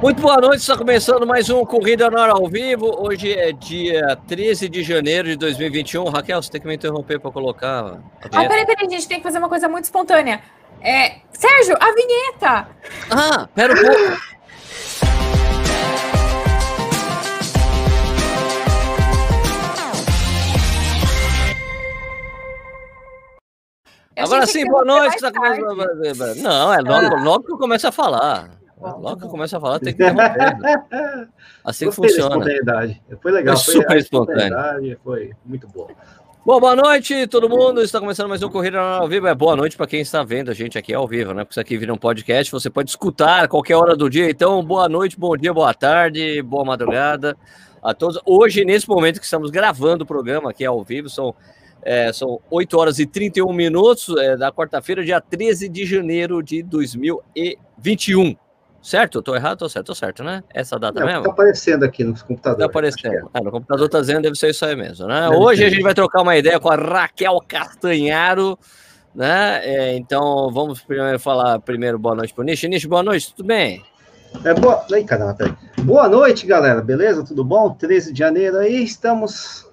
Muito boa noite, está começando mais um Corrida na Hora ao vivo. Hoje é dia 13 de janeiro de 2021. Raquel, você tem que me interromper para colocar. Ah, peraí, peraí, a gente tem que fazer uma coisa muito espontânea. É... Sérgio, a vinheta! Ah, pera um pouco. Agora sim, boa noite. Tá Não, é logo, ah. logo que eu começo a falar. Logo que eu começo a falar, tem que interromper. Assim que funciona. espontaneidade. Foi legal. Foi, foi super espontâneo. Foi muito bom. Bom, boa noite, todo mundo. Está começando mais um Corrida ao Vivo. É boa noite para quem está vendo a gente aqui ao vivo, né? Porque isso aqui vira um podcast, você pode escutar a qualquer hora do dia. Então, boa noite, bom dia, boa tarde, boa madrugada a todos. Hoje, nesse momento que estamos gravando o programa aqui ao vivo, são é, são 8 horas e 31 minutos é, da quarta-feira, dia 13 de janeiro de 2021. Certo? Estou errado? Estou certo, tô certo, né? Essa data Não, mesmo? Está aparecendo aqui no computador. Está aparecendo. É. no computador está dizendo, deve ser isso aí mesmo, né? Deve Hoje a gente vai trocar uma ideia com a Raquel Castanharo, né? É, então, vamos primeiro falar primeiro boa noite para o Nish. Nish, boa noite, tudo bem? É, boa... Ai, caramba, peraí. Boa noite, galera, beleza? Tudo bom? 13 de janeiro aí, estamos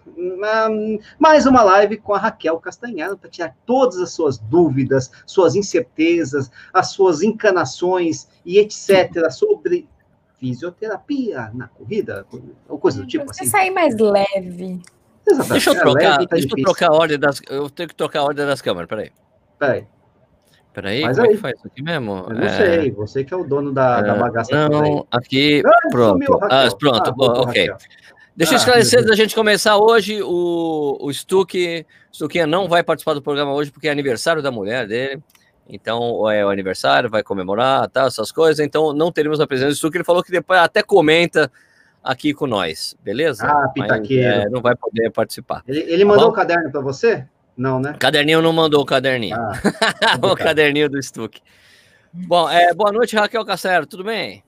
mais uma live com a Raquel Castanharo para tirar todas as suas dúvidas, suas incertezas, as suas encanações e etc. sobre fisioterapia na corrida, ou coisa do tipo Você assim. sair mais leve. Exatamente. Deixa eu trocar, tá deixa eu trocar a ordem das. Eu tenho que trocar a ordem das câmeras, peraí. Peraí. Peraí, Mas como aí. é que faz isso aqui mesmo? Eu não é... sei, você que é o dono da, é... da bagaça. Não, aqui, ah, pronto. Sumiu, ah, pronto, ah, ok. Raquel. Deixa eu ah, esclarecer antes da gente começar hoje. O, o Stuck, Stuquinha não vai participar do programa hoje porque é aniversário da mulher dele. Então, é o aniversário, vai comemorar, tá, essas coisas. Então, não teremos a presença do Stuck. Ele falou que depois até comenta aqui com nós, beleza? Ah, pitaqueiro. Mas, é, não vai poder participar. Ele, ele mandou tá o caderno para você? Não, né? Caderninho não mandou o caderninho. Ah, o caderninho do Stuck. Bom, é, boa noite, Raquel Castelo, tudo bem?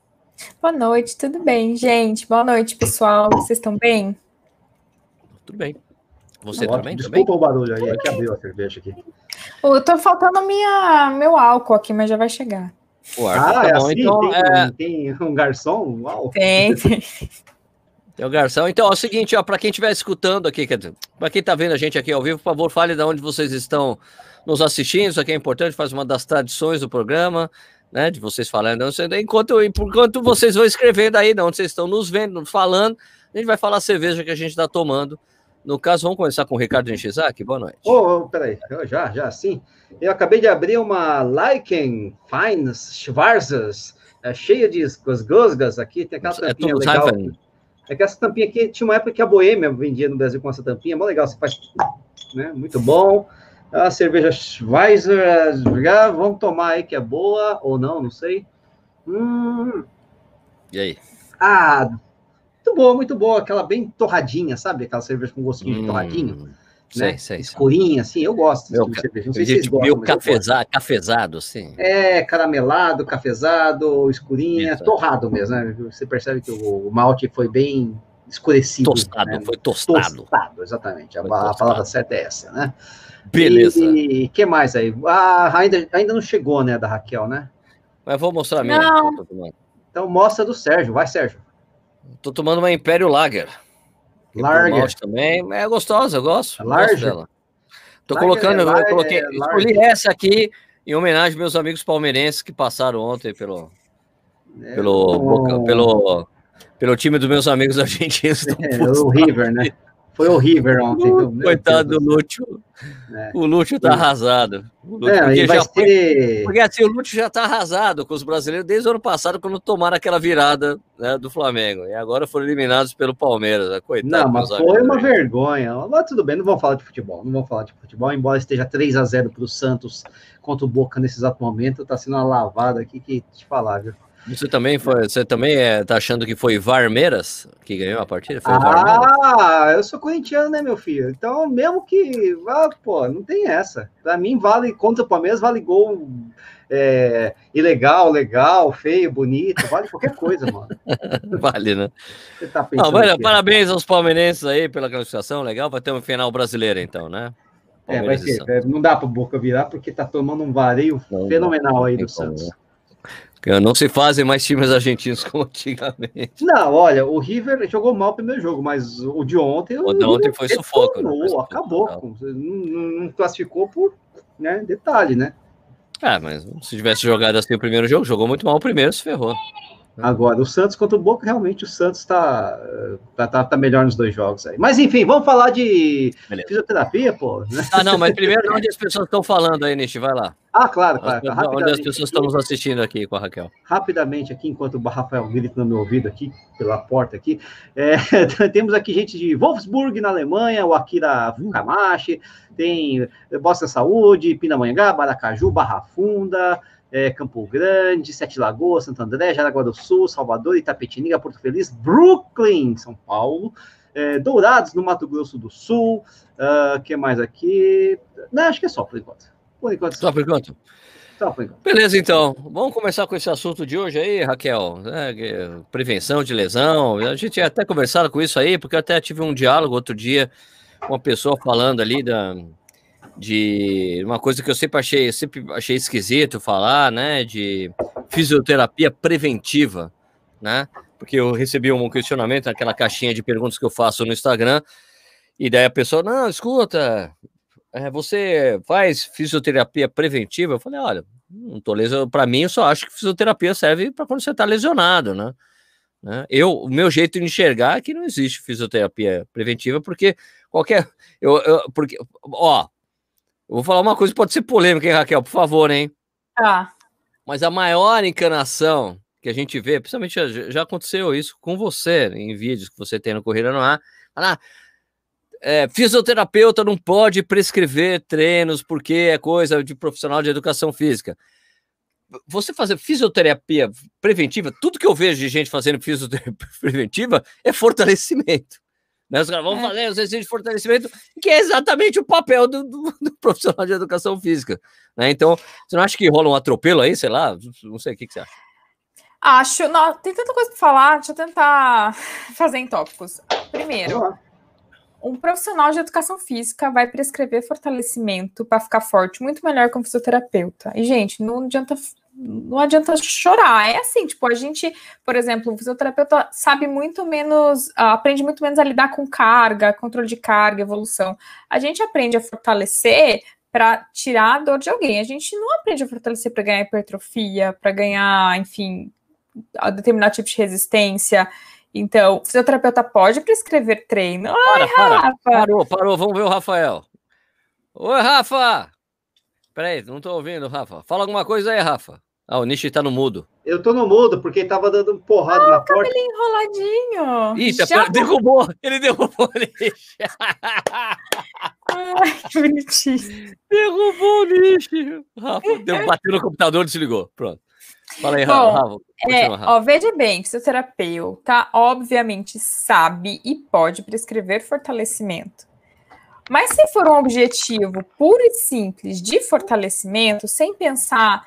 Boa noite, tudo bem, gente? Boa noite, pessoal. Vocês estão bem? Tudo bem. Você Ótimo. também? Desculpa o barulho aí, é que abriu a cerveja aqui. Eu tô faltando minha, meu álcool aqui, mas já vai chegar. O ah, tá é bom. assim? Então, tem, é... tem, um garçom? Uau. Tem, tem. Tem o garçom. Então, é o seguinte, ó, para quem estiver escutando aqui, para quem está vendo a gente aqui ao vivo, por favor, fale de onde vocês estão nos assistindo. Isso aqui é importante, faz uma das tradições do programa né? De vocês falando, enquanto, enquanto vocês vão escrevendo aí, de onde vocês estão nos vendo, falando, a gente vai falar a cerveja que a gente está tomando. No caso, vamos começar com o Ricardo Nishizaki. Boa noite. Oh, oh, peraí, já, já, sim. Eu acabei de abrir uma Lycan Fines Schwarzes, é, cheia de gosgas aqui, tem aquela é tampinha é legal. É que essa tampinha aqui, tinha uma época que a Boêmia vendia no Brasil com essa tampinha, mó legal, você faz, né, muito bom. A cerveja Schweizer, vamos tomar aí que é boa ou não, não sei. Hum. E aí? Ah, muito boa, muito boa. Aquela bem torradinha, sabe? Aquela cerveja com gostinho hum. de torradinho. Sei, né? sei, Escurinha, assim, eu gosto Meu, de cerveja. Não sei se vocês gostam, meio cafezado, cafezado, assim. É, caramelado, cafezado, escurinha, Isso. torrado mesmo, né? Você percebe que o malte foi bem escurecido. Tostado, né? foi tostado. Tostado, exatamente. A, a, palavra certa é essa, né? Beleza. E que mais aí? Ah, ainda, ainda não chegou, né, da Raquel, né? Mas vou mostrar a minha. Não. Então mostra do Sérgio. Vai, Sérgio. Tô tomando uma Império Lager. Lager. também. É gostosa, eu gosto. Larger. Gosto dela. Tô Lager colocando, é, eu coloquei, é escolhi essa aqui em homenagem aos meus amigos palmeirenses que passaram ontem pelo é, pelo, boca, pelo pelo time dos meus amigos argentinos. É, o River, né? Foi horrível ontem. Uh, coitado do Lúcio. É. O Lúcio tá arrasado. O Lúcio, é, porque, já ter... porque assim, o Lúcio já tá arrasado com os brasileiros desde o ano passado, quando tomaram aquela virada né, do Flamengo. E agora foram eliminados pelo Palmeiras. Né? Coitado. Não, mas foi uma vergonha. Mas tudo bem, não vamos falar de futebol. Não vamos falar de futebol, embora esteja 3 a 0 para o Santos contra o Boca nesse exato momento. Tá sendo uma lavada aqui que te falar, viu? Você também foi, você também é, tá achando que foi Varmeiras que ganhou a partida? Foi ah, eu sou corintiano, né, meu filho? Então, mesmo que vá, pô, não tem essa. Para mim, vale contra o Palmeiras, vale gol é, ilegal, legal, feio, bonito, vale qualquer coisa, mano. vale, né? Tá não, parabéns aos palmeirenses aí pela classificação, legal. Vai ter uma final brasileira, então, né? É, vai ser. É, não dá para Boca virar porque tá tomando um vareio não, fenomenal aí do Santos. Né? Não se fazem mais times argentinos como antigamente. Não, olha, o River jogou mal o primeiro jogo, mas o de ontem. O de ontem foi sufoco. Né? Acabou. Não, não, classificou por né, detalhe, né? Ah, mas se tivesse jogado assim o primeiro jogo, jogou muito mal o primeiro, se ferrou. Agora, o Santos contra o Boca, realmente o Santos está tá, tá, tá, melhor nos dois jogos aí. Mas enfim, vamos falar de Beleza. fisioterapia, pô. Né? Ah, não, mas primeiro onde as pessoas estão falando aí, Nishi, vai lá. Ah, claro, claro. As, onde as pessoas estão nos assistindo aqui com a Raquel. Rapidamente aqui, enquanto o Rafael grita no meu ouvido aqui, pela porta aqui, é, temos aqui gente de Wolfsburg, na Alemanha, o Akira Fukamashi, tem Bosta Saúde, Pindamonhangá, Baracaju, Barra Funda, é, Campo Grande, Sete Lagoas, Santo André, Jaraguá do Sul, Salvador, Itapetininga, Porto Feliz, Brooklyn, São Paulo, é, Dourados, no Mato Grosso do Sul, o uh, que mais aqui? Não, acho que é só por enquanto. Por enquanto. Só por enquanto? Só por enquanto. Beleza, então. Vamos começar com esse assunto de hoje aí, Raquel. É, prevenção de lesão. A gente até conversado com isso aí, porque eu até tive um diálogo outro dia com uma pessoa falando ali da de uma coisa que eu sempre achei, sempre achei esquisito falar, né, de fisioterapia preventiva, né? Porque eu recebi um questionamento naquela caixinha de perguntas que eu faço no Instagram, e daí a pessoa, não, escuta, é, você faz fisioterapia preventiva? Eu falei, olha, não tô lesionado, para mim eu só acho que fisioterapia serve para quando você está lesionado, né? né? Eu, o meu jeito de enxergar é que não existe fisioterapia preventiva, porque qualquer, eu, eu porque, ó, eu vou falar uma coisa que pode ser polêmica, hein, Raquel? Por favor, hein? Ah. Mas a maior encanação que a gente vê, principalmente já, já aconteceu isso com você em vídeos que você tem no Corrida no Ar. Ah, é, fisioterapeuta não pode prescrever treinos porque é coisa de profissional de educação física. Você fazer fisioterapia preventiva, tudo que eu vejo de gente fazendo fisioterapia preventiva é fortalecimento. Né? Os caras vão é. fazer os exercícios de fortalecimento, que é exatamente o papel do, do, do profissional de educação física. Né? Então, você não acha que rola um atropelo aí, sei lá? Não sei, o que, que você acha? Acho, não, tem tanta coisa para falar, deixa eu tentar fazer em tópicos. Primeiro, um profissional de educação física vai prescrever fortalecimento para ficar forte muito melhor que um fisioterapeuta. E, gente, não adianta não adianta chorar. É assim, tipo, a gente, por exemplo, o fisioterapeuta sabe muito menos, aprende muito menos a lidar com carga, controle de carga, evolução. A gente aprende a fortalecer para tirar a dor de alguém. A gente não aprende a fortalecer para ganhar hipertrofia, para ganhar, enfim, determinado tipo de resistência. Então, o fisioterapeuta pode prescrever treino. Para, Ai, para. Rafa. Parou, parou. Vamos ver o Rafael. Oi, Rafa! Peraí, não tô ouvindo, Rafa. Fala alguma coisa aí, Rafa. Ah, o Nishi tá no mudo. Eu tô no mudo, porque ele tava dando porrada ah, na porta. enroladinho. Ih, tá Já... derrubou. Ele derrubou o Nishi. Ai, que bonitinho. Derrubou o Nishi. Rafa, deu, bateu no computador e desligou. Pronto. Fala aí, Rafa. Rafa, é, Rafa. Ó, veja bem, fisioterapeuta obviamente sabe e pode prescrever fortalecimento. Mas se for um objetivo puro e simples de fortalecimento, sem pensar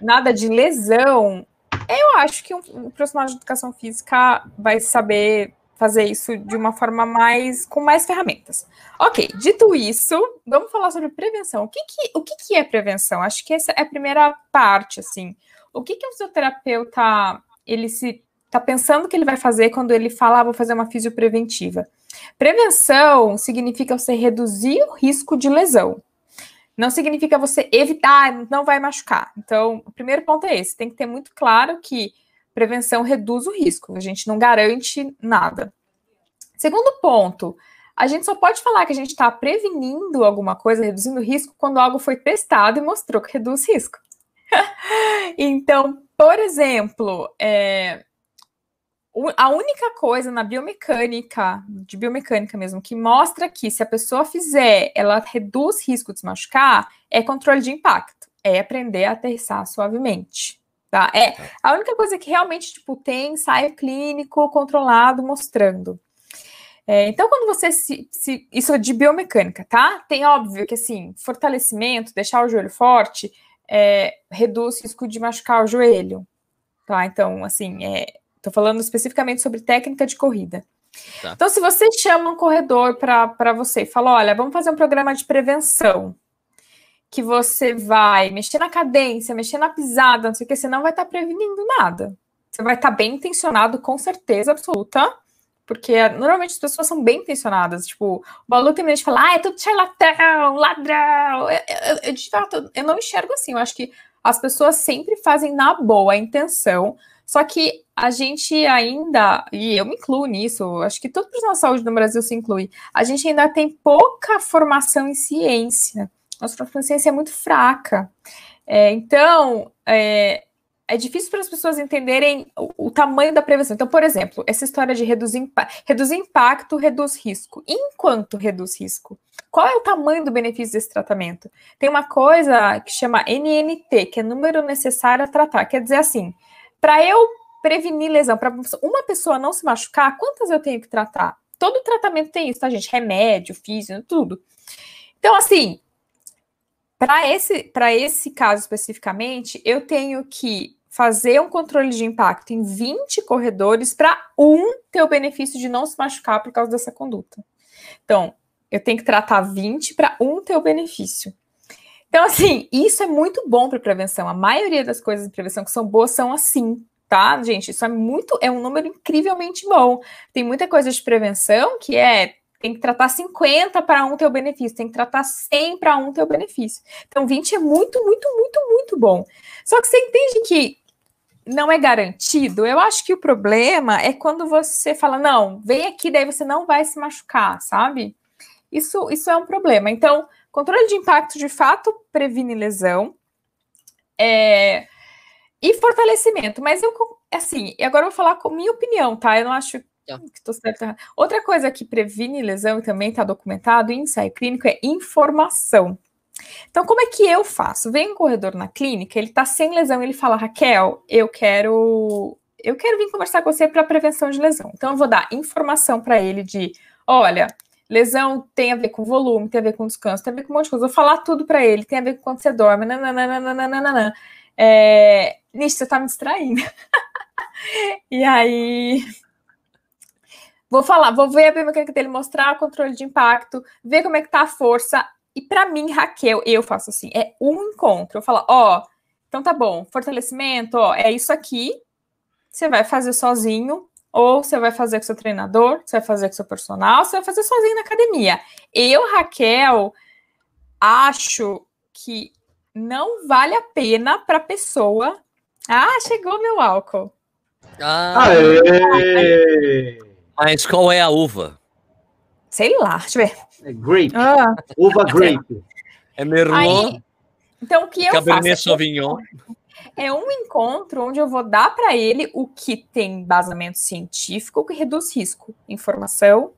nada de lesão, eu acho que um, profissional de educação física vai saber fazer isso de uma forma mais com mais ferramentas. Ok, dito isso, vamos falar sobre prevenção. O que, que, o que, que é prevenção? Acho que essa é a primeira parte, assim. O que, que o fisioterapeuta ele se está pensando que ele vai fazer quando ele fala, ah, vou fazer uma fisiopreventiva? Prevenção significa você reduzir o risco de lesão não significa você evitar, não vai machucar. Então, o primeiro ponto é esse: tem que ter muito claro que prevenção reduz o risco, a gente não garante nada. Segundo ponto, a gente só pode falar que a gente está prevenindo alguma coisa, reduzindo risco, quando algo foi testado e mostrou que reduz risco. então, por exemplo, é, a única coisa na biomecânica, de biomecânica mesmo, que mostra que se a pessoa fizer, ela reduz risco de se machucar, é controle de impacto. É aprender a aterrissar suavemente. Tá? É a única coisa que realmente tipo, tem ensaio clínico controlado mostrando. É, então, quando você se, se, Isso é de biomecânica, tá? Tem óbvio que assim, fortalecimento, deixar o joelho forte, é, reduz risco de machucar o joelho. Tá? Então, assim, é, Estou falando especificamente sobre técnica de corrida. Tá. Então, se você chama um corredor para você e fala: olha, vamos fazer um programa de prevenção. Que você vai mexer na cadência, mexer na pisada, não sei o que, você não vai estar tá prevenindo nada. Você vai estar tá bem intencionado, com certeza absoluta, porque normalmente as pessoas são bem intencionadas. Tipo, o Balu tem medo de falar, ah, é tudo charlatão, ladrão. Eu, eu, eu, eu não enxergo assim. Eu acho que as pessoas sempre fazem na boa a intenção, só que a gente ainda, e eu me incluo nisso, acho que todo profissional de saúde no Brasil se inclui, a gente ainda tem pouca formação em ciência. Nossa formação em ciência é muito fraca. É, então, é, é difícil para as pessoas entenderem o, o, tamanho da prevenção. Então, por exemplo, essa história de reduzir, reduzir impacto, reduz risco. Enquanto reduz risco? Qual é o tamanho do benefício desse tratamento? Tem uma coisa que chama NNT, que é número necessário a tratar. Quer dizer assim, para eu prevenir lesão, para uma pessoa não se machucar, quantas eu tenho que tratar? Todo tratamento tem isso, tá, gente? Remédio, físico, tudo. Então, assim, para esse, esse caso especificamente, eu tenho que fazer um controle de impacto em 20 corredores para um ter o benefício de não se machucar por causa dessa conduta. Então, eu tenho que tratar 20 para um ter o benefício. Então, assim, isso é muito bom para prevenção. A maioria das coisas de prevenção que são boas são assim, tá, gente? Isso é muito, é um número incrivelmente bom. Tem muita coisa de prevenção que é tem que tratar 50 para um ter o benefício, tem que tratar 100 para um ter o benefício. Então, 20 é muito, muito, muito, muito bom. Só que você entende que não é garantido. Eu acho que o problema é quando você fala, não, vem aqui, daí você não vai se machucar, sabe? Isso, isso é um problema. Então, controle de impacto de fato previne lesão. É, e fortalecimento. Mas eu, assim, agora eu vou falar com minha opinião, tá? Eu não acho que estou certa. Outra coisa que previne lesão e também está documentado em ensaio clínico é informação. Então, como é que eu faço? Vem um corredor na clínica, ele está sem lesão, ele fala, Raquel, eu quero, eu quero vir conversar com você para prevenção de lesão. Então, eu vou dar informação para ele de, olha, lesão tem a ver com volume, tem a ver com descanso, tem a ver com um monte de coisa. Vou falar tudo para ele, tem a ver com quando você dorme, nananana. É, você está me distraindo. e aí, Vou falar, vou ver a biomecânica dele, mostrar o controle de impacto, ver como é que tá a força. E para mim, Raquel, eu faço assim, é um encontro. Eu falo, ó, oh, então tá bom, fortalecimento, ó, é isso aqui. Você vai fazer sozinho, ou você vai fazer com seu treinador, você vai fazer com seu personal, você vai fazer sozinho na academia. Eu, Raquel, acho que não vale a pena para pessoa. Ah, chegou meu álcool. Ah, Aê! Mas qual é a uva? Sei lá, deixa eu ver. É grape. Ah. Uva grape. É Merlot. Aí, então, o que eu Cabernet faço? Sauvignon. É um encontro onde eu vou dar para ele o que tem embasamento científico que reduz risco, informação,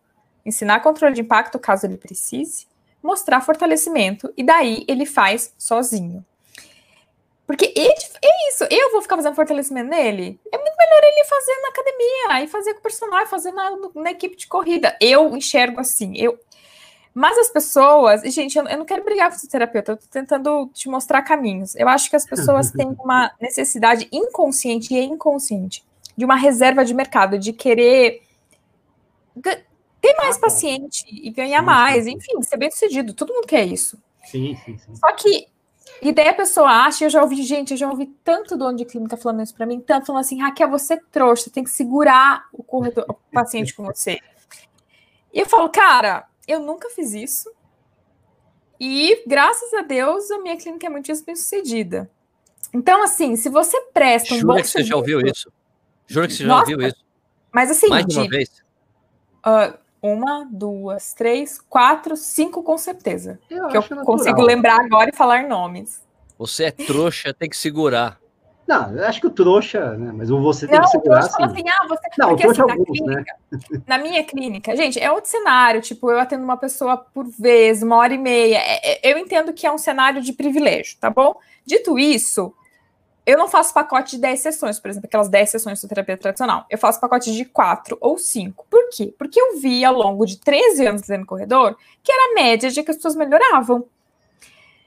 ensinar controle de impacto caso ele precise, mostrar fortalecimento e daí ele faz sozinho. Porque é, é isso, eu vou ficar fazendo fortalecimento nele. É muito melhor ele fazer na academia, e fazer com o personal, fazer na, na equipe de corrida. Eu enxergo assim. Eu, mas as pessoas, e gente, eu, eu não quero brigar com o terapeuta, eu tô tentando te mostrar caminhos. Eu acho que as pessoas têm uma necessidade inconsciente e inconsciente de uma reserva de mercado, de querer ter mais ah, paciente e ganhar sim, mais, enfim, ser bem sucedido. Todo mundo quer isso. Sim, sim, sim. Só que e daí a pessoa acha, eu já ouvi, gente, eu já ouvi tanto dono de clínica falando isso para mim, tanto falando assim, Raquel, você é trouxa, tem que segurar o corredor, o paciente com você. E eu falo, cara, eu nunca fiz isso. E graças a Deus a minha clínica é muito bem sucedida. Então, assim, se você presta um Jura bom que você já ouviu isso? Jura que você já Nossa, ouviu isso? Mas assim, mais de uma vez. Uh, uma, duas, três, quatro, cinco com certeza. Eu que eu natural. consigo lembrar agora e falar nomes. Você é trouxa, tem que segurar. Não, eu acho que o trouxa, né? Mas o você tem não, que segurar. Assim. assim ah, você... Não, Porque, o trouxa assim, alguns, clínica, né? Na minha clínica, gente, é outro cenário. Tipo, eu atendo uma pessoa por vez, uma hora e meia. É, é, eu entendo que é um cenário de privilégio, tá bom? Dito isso, eu não faço pacote de 10 sessões, por exemplo, aquelas 10 sessões de terapia tradicional. Eu faço pacote de 4 ou 5. Por quê? Porque eu vi ao longo de 13 anos fazendo corredor que era a média de que as pessoas melhoravam.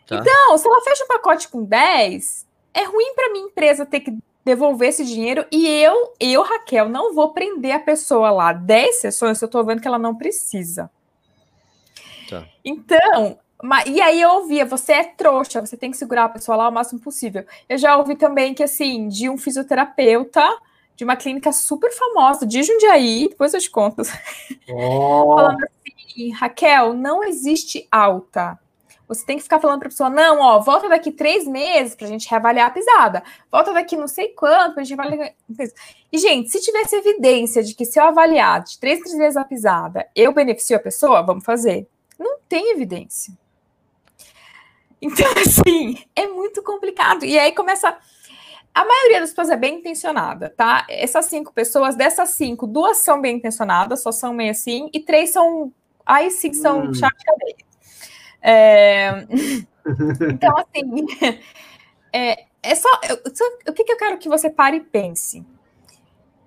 Tá. Então, se ela fecha um pacote com 10, é ruim para minha empresa ter que devolver esse dinheiro e eu, eu, Raquel, não vou prender a pessoa lá 10 sessões se eu tô vendo que ela não precisa. Tá. Então, Mas, e aí eu ouvia, você é trouxa, você tem que segurar a pessoa lá o máximo possível. Eu já ouvi também que, assim, de um fisioterapeuta de uma clínica super famosa de Jundiaí, depois eu te conto. Oh. Falando assim, Raquel, não existe alta. Você tem que ficar falando para a pessoa, não, ó, volta daqui três meses para a gente reavaliar a pisada. Volta daqui não sei quanto para a gente reavaliar. E, gente, se tivesse evidência de que se eu avaliar de três, três vezes a pisada, eu beneficio a pessoa, vamos fazer. Não tem evidência. Então, assim, é muito complicado. E aí começa. A maioria das pessoas é bem intencionada, tá? Essas cinco pessoas, dessas cinco, duas são bem intencionadas, só são meio assim, e três são. Aí sim são hum. chave de cadeia. É... então, assim, é, é só, só. O que, que eu quero que você pare e pense?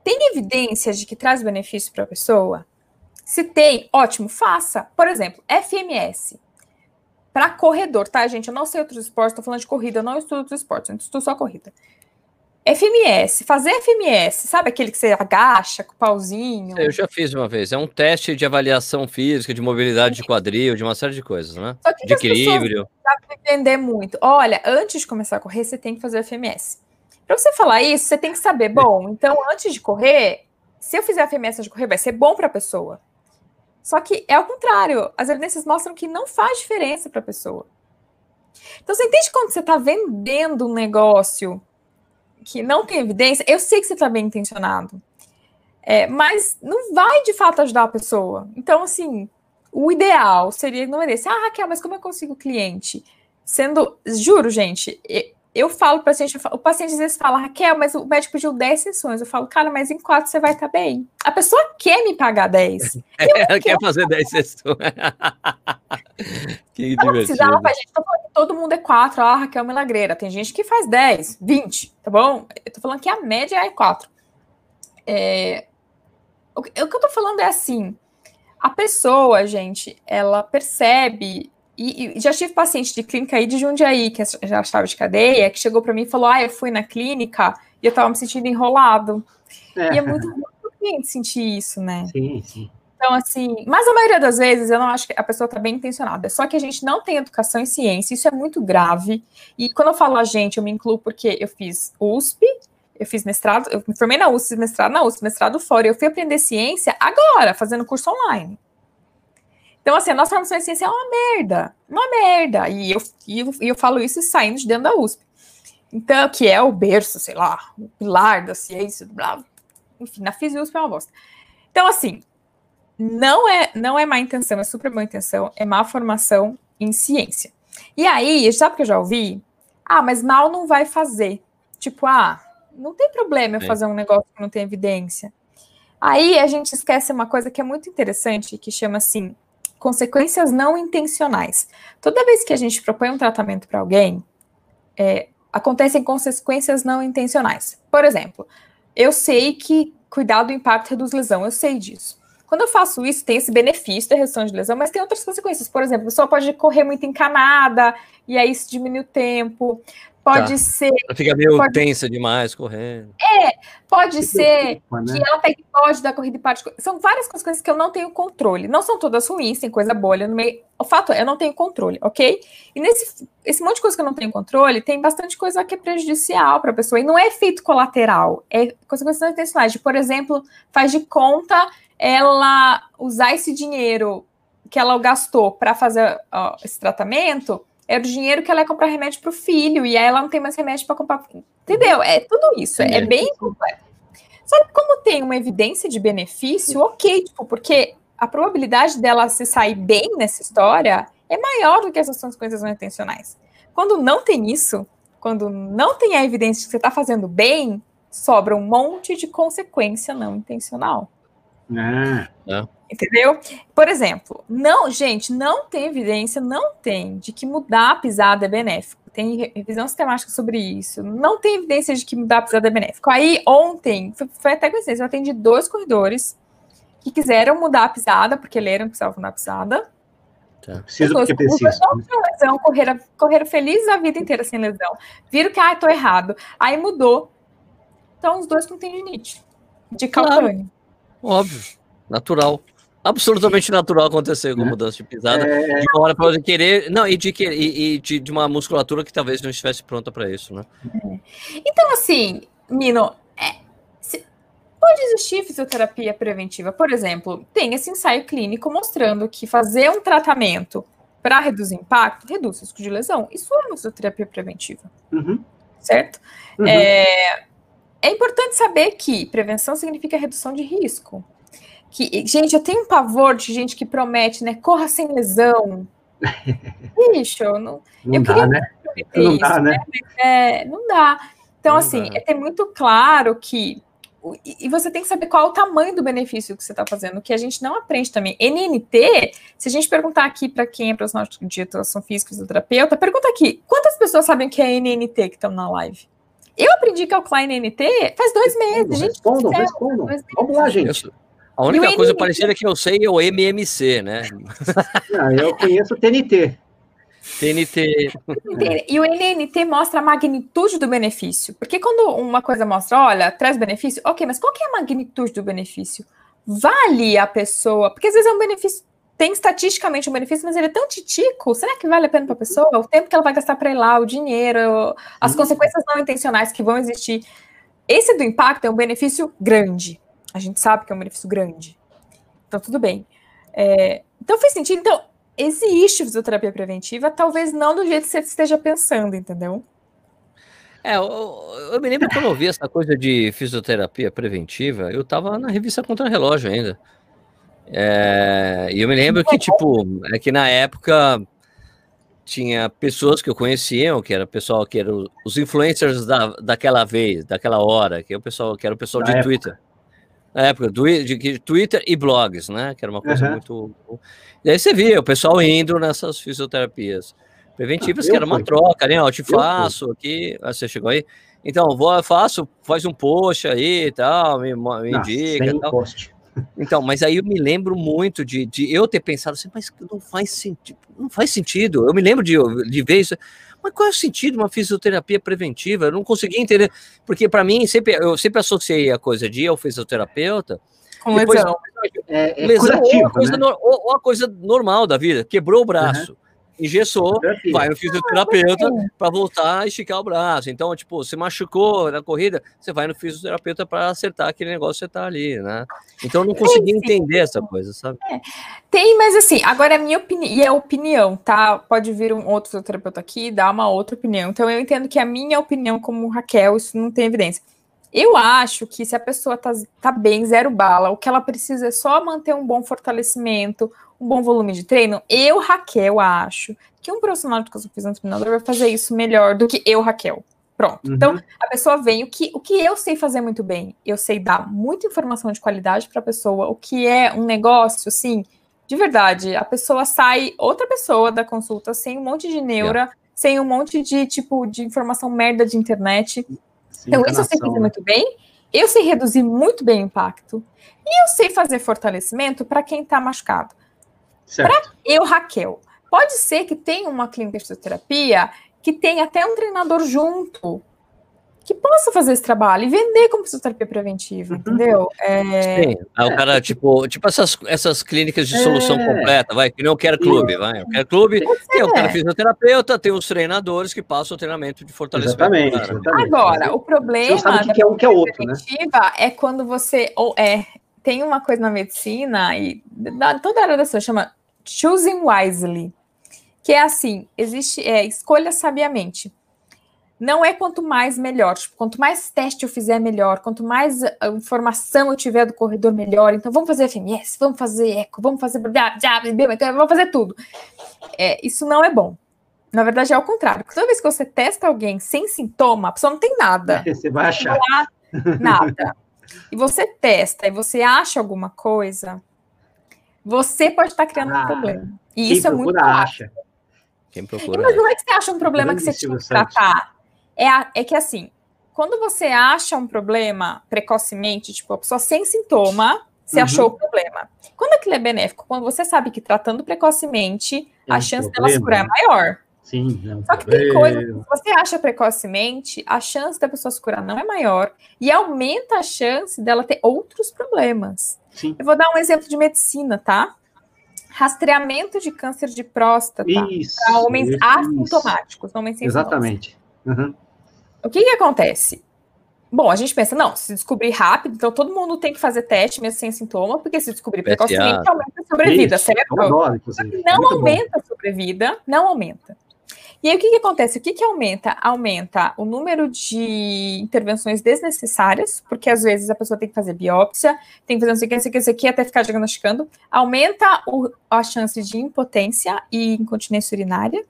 Tem evidência de que traz benefício para a pessoa? Se tem, ótimo, faça. Por exemplo, FMS para corredor, tá, gente? Eu não sei outros esportes, estou falando de corrida, eu não estudo outros esportes, eu estudo só corrida. FMS, fazer FMS, sabe aquele que você agacha com o pauzinho? Eu já fiz uma vez. É um teste de avaliação física, de mobilidade de quadril, de uma série de coisas, né? Só que de equilíbrio. Dá para entender muito. Olha, antes de começar a correr, você tem que fazer FMS. Para você falar isso, você tem que saber, bom, então antes de correr, se eu fizer FMS antes de correr, vai ser bom para a pessoa. Só que é o contrário. As evidências mostram que não faz diferença para a pessoa. Então, você entende quando você está vendendo um negócio que não tem evidência? Eu sei que você está bem intencionado, é, mas não vai de fato ajudar a pessoa. Então, assim, o ideal seria não desse. Ah, Raquel, mas como eu consigo cliente? Sendo, juro, gente, eu falo para o paciente, o paciente às vezes fala, Raquel, mas o médico pediu 10 sessões. Eu falo, cara, mas em 4 você vai estar tá bem. A pessoa quer me pagar 10. Ela quer fazer 10 sessões. que divertido. Precisava, pra gente, tô falando que todo mundo é 4. Ah, Raquel é milagreira. Tem gente que faz 10, 20, tá bom? Eu tô falando que a média é 4. É... O que eu tô falando é assim, a pessoa, gente, ela percebe e, e, já tive paciente de clínica aí de Jundiaí, que é já estava de cadeia, que chegou para mim e falou: Ah, eu fui na clínica e eu estava me sentindo enrolado. É. E é muito ruim o cliente sentir isso, né? Sim, sim. Então, assim, mas a maioria das vezes eu não acho que a pessoa está bem intencionada. Só que a gente não tem educação em ciência, isso é muito grave. E quando eu falo a gente, eu me incluo porque eu fiz USP, eu fiz mestrado, eu me formei na USP, fiz mestrado na USP, mestrado fora. Eu fui aprender ciência agora, fazendo curso online. Então, assim, a nossa formação em ciência é uma merda. Uma merda. E eu, e eu, eu falo isso saindo de dentro da USP. Então, que é o berço, sei lá, o pilar da ciência, blá. Enfim, na Física USP é uma bosta. Então, assim, não é, não é má intenção, é super boa intenção, é má formação em ciência. E aí, sabe o que eu já ouvi? Ah, mas mal não vai fazer. Tipo, ah, não tem problema eu fazer um negócio que não tem evidência. Aí a gente esquece uma coisa que é muito interessante, que chama assim, consequências não intencionais. Toda vez que a gente propõe um tratamento para alguém, é, acontecem consequências não intencionais. Por exemplo, eu sei que cuidar do impacto reduz lesão, eu sei disso. Quando eu faço isso, tem esse benefício da redução de lesão, mas tem outras consequências. Por exemplo, a pessoa pode correr muito encanada, e aí isso diminui o tempo. Pode tá. ser. Ela fica meio pode... tensa demais correndo. É, pode ser né? que ela pegue pode da corrida e pare. São várias coisas que eu não tenho controle. Não são todas ruins, tem coisa bolha no meio. O fato é, eu não tenho controle, ok? E nesse esse monte de coisa que eu não tenho controle, tem bastante coisa que é prejudicial para a pessoa. E não é efeito colateral, é consequências não intencionais. De, por exemplo, faz de conta ela usar esse dinheiro que ela gastou para fazer ó, esse tratamento era o dinheiro que ela ia comprar remédio para o filho, e aí ela não tem mais remédio para comprar. Entendeu? É tudo isso, é, é bem complexo. Sabe como tem uma evidência de benefício? Ok, tipo, porque a probabilidade dela se sair bem nessa história é maior do que essas consequências não intencionais. Quando não tem isso, quando não tem a evidência de que você está fazendo bem, sobra um monte de consequência não intencional. Ah. É. Entendeu? Por exemplo, não, gente, não tem evidência, não tem, de que mudar a pisada é benéfico. Tem revisão sistemática sobre isso. Não tem evidência de que mudar a pisada é benéfico. Aí, ontem, foi, foi até coincidência, eu atendi dois corredores que quiseram mudar a pisada, porque leram que precisavam mudar a pisada. Tá. Preciso porque preciso. Lesão, correram, correram felizes a vida inteira sem lesão. Viram que, ah, tô errado. Aí mudou. Então, os dois com tendinite de calcânio. Claro. Óbvio, natural. absolutamente natural acontecer com é. mudança de pisada é... de uma hora para outra querer não e de e, e de, de, uma musculatura que talvez não estivesse pronta para isso, né? É. Então assim, Mino, é, se, pode existir fisioterapia preventiva, por exemplo, tem esse ensaio clínico mostrando que fazer um tratamento para reduzir impacto reduz o risco de lesão. Isso é uma fisioterapia preventiva, uhum. certo? Uhum. É, é importante saber que prevenção significa redução de risco que, gente, eu tenho um pavor de gente que promete, né? Corra sem lesão. Bicho, não, não eu dá, queria né? Não isso, dá, né? né? É, não dá. Então, não assim, dá. é ter muito claro que. E você tem que saber qual é o tamanho do benefício que você está fazendo, que a gente não aprende também. NNT, se a gente perguntar aqui para quem é profissional de atuação física, fisioterapeuta, pergunta aqui: quantas pessoas sabem que é NNT que estão na live? Eu aprendi que é o Klein NNT faz dois meses. Respondam, gente, respondam. Vamos lá, gente. A única coisa parecida que eu sei é o MMC, né? Não, eu conheço o TNT. TNT. E o NNT mostra a magnitude do benefício. Porque quando uma coisa mostra, olha, traz benefício, ok, mas qual que é a magnitude do benefício? Vale a pessoa, porque às vezes é um benefício, tem estatisticamente um benefício, mas ele é tão titico, será que vale a pena para a pessoa? O tempo que ela vai gastar para ir lá, o dinheiro, as hum. consequências não intencionais que vão existir. Esse do impacto é um benefício grande. A gente sabe que é um benefício grande. Então, tudo bem. É, então, fez sentido. Então, existe fisioterapia preventiva, talvez não do jeito que você esteja pensando, entendeu? É, eu, eu me lembro quando eu vi essa coisa de fisioterapia preventiva, eu estava na revista Contra Relógio ainda. É, e eu me lembro que, tipo, é que na época tinha pessoas que eu conhecia, que era pessoal que eram os influencers da, daquela vez, daquela hora, que é o pessoal que era o pessoal de época. Twitter. Na época, do, de, de, Twitter e blogs, né? Que era uma coisa uhum. muito. E aí você via o pessoal indo nessas fisioterapias preventivas, ah, que era uma fui. troca, né? Eu te faço aqui. Ah, você chegou aí? Então, vou, faço, faz um post aí e tal, me, me indica. Sem tal. Post. Então, mas aí eu me lembro muito de, de eu ter pensado assim, mas não faz sentido, não faz sentido. Eu me lembro de, de ver isso. Mas qual é o sentido de uma fisioterapia preventiva? Eu não consegui entender, porque para mim sempre eu sempre associei a coisa de eu fisioterapeuta com depois, lesão. É, é lesão ou, a coisa, né? ou, ou a coisa normal da vida, quebrou o braço. Uhum engessou, vai no fisioterapeuta para voltar a esticar o braço. Então, tipo, se machucou na corrida, você vai no fisioterapeuta para acertar aquele negócio que você tá ali, né? Então, eu não consegui entender essa coisa, sabe? É. Tem, mas assim, agora é minha opinião, e é opinião, tá? Pode vir um outro fisioterapeuta aqui e dar uma outra opinião. Então, eu entendo que a minha opinião como Raquel, isso não tem evidência. Eu acho que se a pessoa tá, tá bem, zero bala, o que ela precisa é só manter um bom fortalecimento, um bom volume de treino, eu, Raquel, acho que um profissional de educação física treinador vai fazer isso melhor do que eu, Raquel. Pronto. Uhum. Então, a pessoa vem, o que, o que eu sei fazer muito bem? Eu sei dar muita informação de qualidade para a pessoa, o que é um negócio, assim, de verdade. A pessoa sai, outra pessoa da consulta, sem um monte de neura, yeah. sem um monte de, tipo, de informação merda de internet. Sim, então, isso eu sei fazer muito bem. Eu sei reduzir muito bem o impacto. E eu sei fazer fortalecimento para quem está machucado. Para eu, Raquel, pode ser que tenha uma clínica de fisioterapia que tenha até um treinador junto que possa fazer esse trabalho e vender como fisioterapia preventiva, uhum. entendeu? É... Sim, aí o cara, tipo, tipo essas, essas clínicas de solução é... completa, vai, que nem o Quero Clube, vai. O Quero Clube tem o cara fisioterapeuta, tem os treinadores que passam o treinamento de fortalecimento. Exatamente. exatamente. Agora, o problema da que é um que é outro, né? é quando você, ou é, tem uma coisa na medicina, e da, toda a área da saúde chama choosing wisely, que é assim, existe, é, escolha sabiamente. Não é quanto mais melhor, tipo, quanto mais teste eu fizer, melhor, quanto mais ah, informação eu tiver do corredor, melhor. Então, vamos fazer FMS, vamos fazer eco, vamos fazer vamos fazer tudo. É, isso não é bom. Na verdade, é o contrário. Porque toda vez que você testa alguém sem sintoma, a pessoa não tem nada. Você vai achar. nada e você testa e você acha alguma coisa, você pode estar criando ah, um problema. E isso é muito acha. Quem procura. Mas não é que você acha um problema que você tinha que tratar. É, a, é que assim, quando você acha um problema precocemente, tipo, a pessoa sem sintoma, você uhum. achou o problema. Quando aquilo é benéfico, quando você sabe que tratando precocemente, a chance dela se curar é maior. Sim. Não. Só que tem coisa, se você acha precocemente, a chance da pessoa se curar não é maior e aumenta a chance dela ter outros problemas. Sim. Eu vou dar um exemplo de medicina, tá? Rastreamento de câncer de próstata para homens isso, assintomáticos, homens sem Exatamente. Uhum. O que, que acontece? Bom, a gente pensa, não, se descobrir rápido, então todo mundo tem que fazer teste mesmo sem sintoma, porque se descobrir precocemente, aumenta a sobrevida, Isso, certo? Adoro, não aumenta bom. a sobrevida, não aumenta. E aí o que, que acontece? O que, que aumenta? Aumenta o número de intervenções desnecessárias, porque às vezes a pessoa tem que fazer biópsia, tem que fazer não sei o que, não sei o que, não sei o que até ficar diagnosticando. Aumenta o, a chance de impotência e incontinência urinária.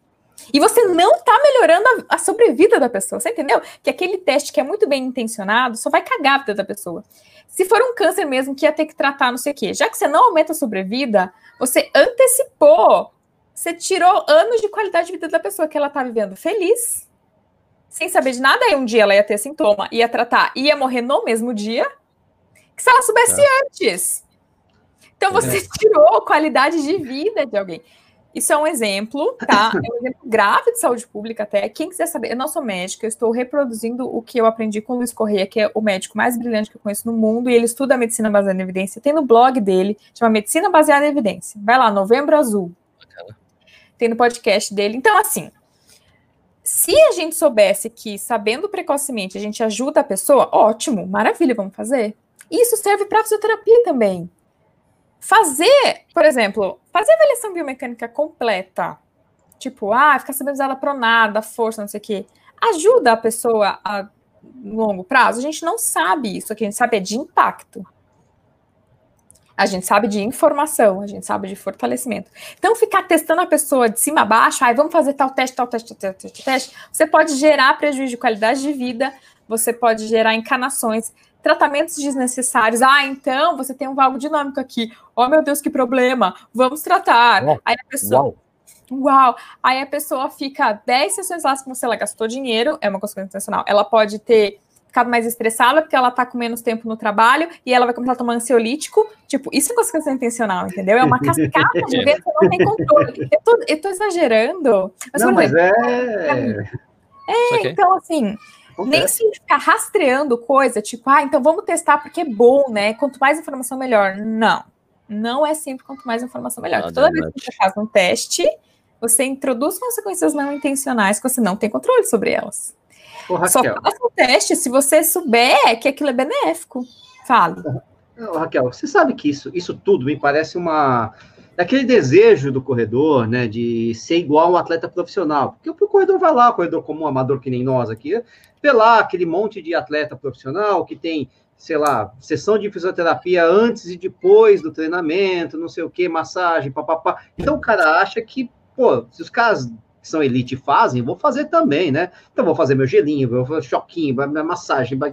E você não está melhorando a, a, sobrevida da pessoa, você entendeu? Que aquele teste que é muito bem intencionado só vai cagar a vida da pessoa. Se for um câncer mesmo que ia ter que tratar não sei o quê, já que você não aumenta a sobrevida, você antecipou, você tirou anos de qualidade de vida da pessoa que ela está vivendo feliz, sem saber de nada, aí um dia ela ia ter sintoma, ia tratar, ia morrer no mesmo dia, que se ela soubesse é. antes. Então você é. tirou qualidade de vida de alguém. Isso é um exemplo, tá? É um exemplo grave de saúde pública até. Quem quiser saber, eu não sou médica, eu estou reproduzindo o que eu aprendi com o Luiz Correia, que é o médico mais brilhante que eu conheço no mundo, e ele estuda a medicina baseada em evidência. Tem no blog dele, chama Medicina Baseada em Evidência. Vai lá, Novembro Azul. Tem no podcast dele. Então, assim, se a gente soubesse que, sabendo precocemente, a gente ajuda a pessoa, ótimo, maravilha, vamos fazer. Isso serve para fisioterapia também. Fazer, por exemplo, fazer avaliação biomecânica completa, tipo, ah, ficar sabendo usar ela pronada, força, não sei o quê, ajuda a pessoa a longo prazo? A gente não sabe isso, o que a gente sabe é de impacto. A gente sabe de informação, a gente sabe de fortalecimento. Então, ficar testando a pessoa de cima a baixo, ah, vamos fazer tal teste, tal teste, tal teste, tal teste, você pode gerar prejuízo de qualidade de vida, você pode gerar encanações, tratamentos desnecessários. Ah, então você tem um valgo dinâmico aqui. Oh, meu Deus, que problema. Vamos tratar. Aí a pessoa. Uau. Uau! Aí a pessoa fica 10 sessões lá com você, ela gastou dinheiro, é uma consequência intencional. Ela pode ter ficado mais estressada porque ela tá com menos tempo no trabalho e ela vai começar a tomar ansiolítico. Tipo, isso é consequência intencional, entendeu? É uma cascata de ver que não tem controle. Eu tô, eu tô exagerando. Mas, não, mas é... É, então assim, nem se ficar rastreando coisa, tipo, ah, então vamos testar porque é bom, né? Quanto mais informação, melhor. Não. Não é sempre quanto mais informação, melhor. Ah, Toda vez que você faz um teste, você introduz consequências não intencionais que você não tem controle sobre elas. Ô, Só faça o teste se você souber que aquilo é benéfico. Fale. Ô, Raquel, você sabe que isso, isso tudo me parece uma daquele desejo do corredor, né, de ser igual um atleta profissional. Porque o corredor vai lá, o corredor comum, amador que nem nós aqui, vê lá aquele monte de atleta profissional que tem, sei lá, sessão de fisioterapia antes e depois do treinamento, não sei o que, massagem, papapá. Então o cara acha que, pô, se os caras que são elite fazem, vou fazer também, né? Então vou fazer meu gelinho, vou fazer choquinho, minha massagem, não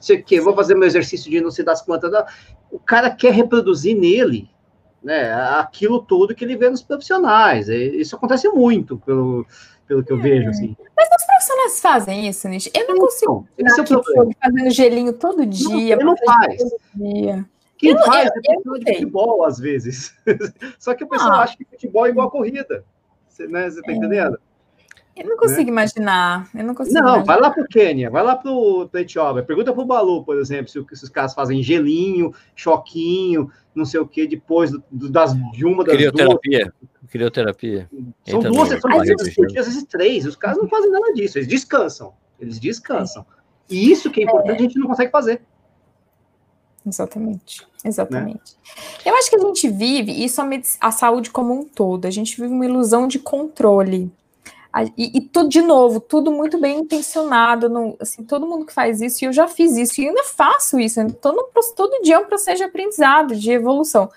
sei o que, vou fazer meu exercício de não sei das quantas. O cara quer reproduzir nele né, aquilo tudo que ele vê nos profissionais. Isso acontece muito, pelo, pelo que eu vejo, assim. Mas os profissionais fazem isso, Nish? Eu não consigo esse é o fazendo gelinho todo dia. Não, não faz. Dia. Quem eu, faz eu, é pessoa de futebol, às vezes. Só que o pessoal ah. acha que futebol é igual a corrida. Você, né, você tá é. entendendo? Eu não consigo né? imaginar. Eu não consigo. Não, imaginar. vai lá para o Quênia, vai lá para o Etiópia. Pergunta para o Balu, por exemplo, se, se, os caras fazem gelinho, choquinho, não sei o que, depois do, das, de uma das Crioterapia. duas. Crioterapia. São Entra duas sessões por dia, às vezes três. Os caras não fazem nada disso, eles descansam. Eles descansam. E isso que é importante, a gente não consegue fazer. Exatamente, exatamente. Né? Eu acho que a gente vive, isso a, a saúde como um todo, a gente vive uma ilusão de controle. E, e, tudo, de novo, tudo muito bem intencionado. No, assim, todo mundo que faz isso, e eu já fiz isso, e ainda faço isso. Todo, todo dia é um processo de aprendizado, de evolução.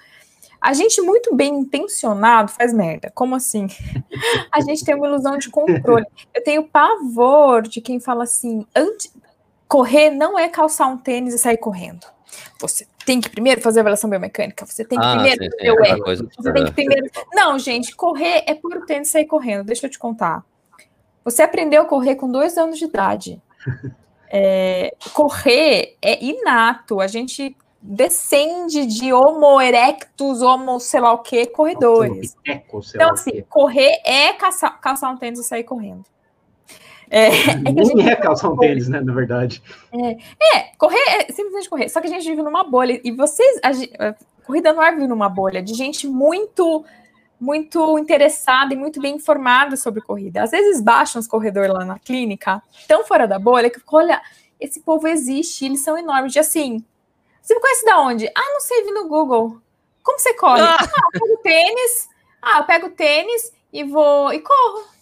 A gente muito bem intencionado faz merda. Como assim? A gente tem uma ilusão de controle. Eu tenho pavor de quem fala assim: antes, correr não é calçar um tênis e sair correndo. Você tem que primeiro fazer a avaliação biomecânica, você tem que ah, primeiro sim, sim, o erro, você tem que primeiro. Não, gente, correr é pôr o tênis e sair correndo. Deixa eu te contar. Você aprendeu a correr com dois anos de idade. É, correr é inato. A gente descende de Homo erectus, Homo sei lá o que, corredores. Então, assim, correr é calçar, calçar um tênis e sair correndo. É, é Nem é um tênis, né, na verdade. É, é, correr é simplesmente correr. Só que a gente vive numa bolha. E vocês, a, corrida no ar vive numa bolha de gente muito muito interessada e muito bem informada sobre corrida. Às vezes baixam os corredores lá na clínica, tão fora da bolha, que olha, esse povo existe, eles são enormes. De assim, você me conhece da onde? Ah, não sei, vi no Google. Como você corre? Ah, ah eu pego tênis. Ah, eu pego tênis e vou e corro.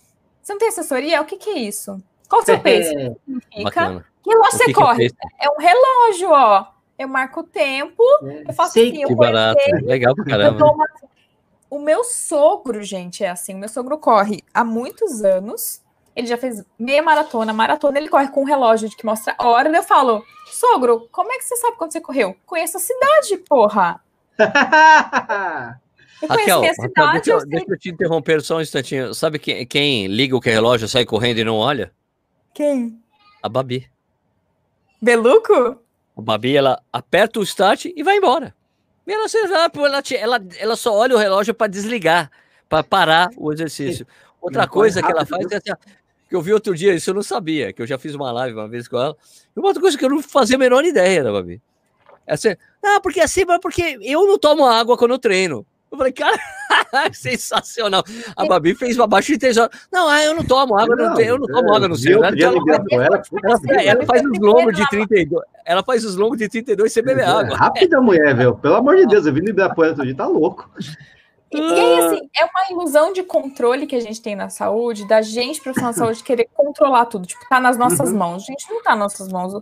Você não tem assessoria? O que, que é isso? Qual o seu peso? Significa. Que relógio você que corre? Que é um relógio, ó. Eu marco o tempo, é, eu faço Sei assim, que barato. Legal pra caramba. Uma... O meu sogro, gente, é assim. O meu sogro corre há muitos anos. Ele já fez meia maratona, maratona, ele corre com um relógio que mostra a hora. E eu falo, sogro, como é que você sabe quando você correu? Conheço a cidade, porra. Eu Raquel, minha cidade, Raquel, deixa, eu, deixa, eu te interromper só um instantinho. Sabe quem, quem liga o que relógio sai correndo e não olha? Quem? A Babi. Beluco? A Babi, ela aperta o start e vai embora. E ela, ela, ela, ela só olha o relógio para desligar, para parar o exercício. Outra coisa que ela faz é assim, que eu vi outro dia, isso eu não sabia, que eu já fiz uma live uma vez com ela. E uma outra coisa que eu não fazia a menor ideia da Babi. É assim, ah, porque assim, porque eu não tomo água quando eu treino. Eu falei, cara, sensacional. A Babi fez uma baixa de três horas. Não, ah, eu não tomo água, não, eu não tomo água no céu. Ela, ela, ela, faz os longos de 32. Ela faz os longos de 32 sem beber água. Rápida, mulher, velho. Pelo amor de Deus, eu vim no Ibirapuera outro dia, tá louco. E, e aí, assim, é uma ilusão de controle que a gente tem na saúde, da gente, profissional de saúde, querer controlar tudo. Tipo, tá nas nossas uhum. mãos. A gente não tá nas nossas mãos.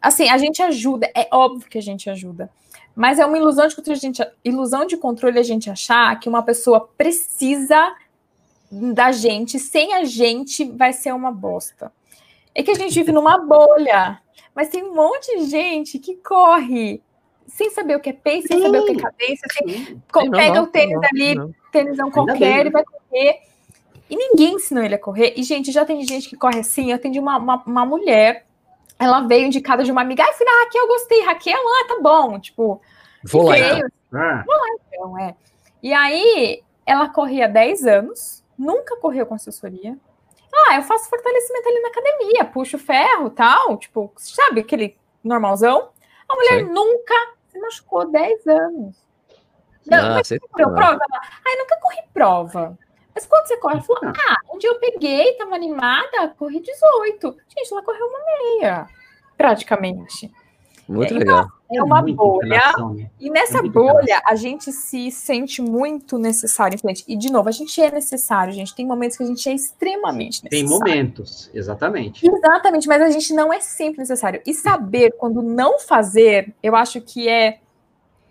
Assim, a gente ajuda, é óbvio que a gente ajuda. Mas é uma ilusão de controle, a gente, ilusão de controle a gente achar que uma pessoa precisa da gente, sem a gente vai ser uma bosta. É que a gente vive numa bolha, mas tem um monte de gente que corre sem saber o que é pace, sem saber o que é cadência, sem, não, pega não, o tênis não, ali, não. tênisão qualquer e vai correr. E ninguém ensinou ele a correr. E, gente, já tem gente que corre assim. Eu atendi uma, uma, uma mulher ela veio indicada de uma amiga, ai, fui na Raquel, eu gostei, Raquel, ah, tá bom, tipo. Vou lá, então. Ah. Vou lá, então, é. E aí, ela corria 10 anos, nunca correu com assessoria. Ah, eu faço fortalecimento ali na academia, puxo ferro tal, tipo, sabe aquele normalzão? A mulher Sim. nunca se machucou 10 anos. Não, ah, mas correu prova? Ai, nunca corri prova. Mas quando você corre, falou, ah, um dia eu peguei, tava animada, corri 18. Gente, ela correu uma meia, praticamente. Muito é, legal. É uma é bolha. Né? E nessa é bolha, a gente se sente muito necessário. E, de novo, a gente é necessário, gente. Tem momentos que a gente é extremamente necessário. Tem momentos, exatamente. Exatamente, mas a gente não é sempre necessário. E saber quando não fazer, eu acho que é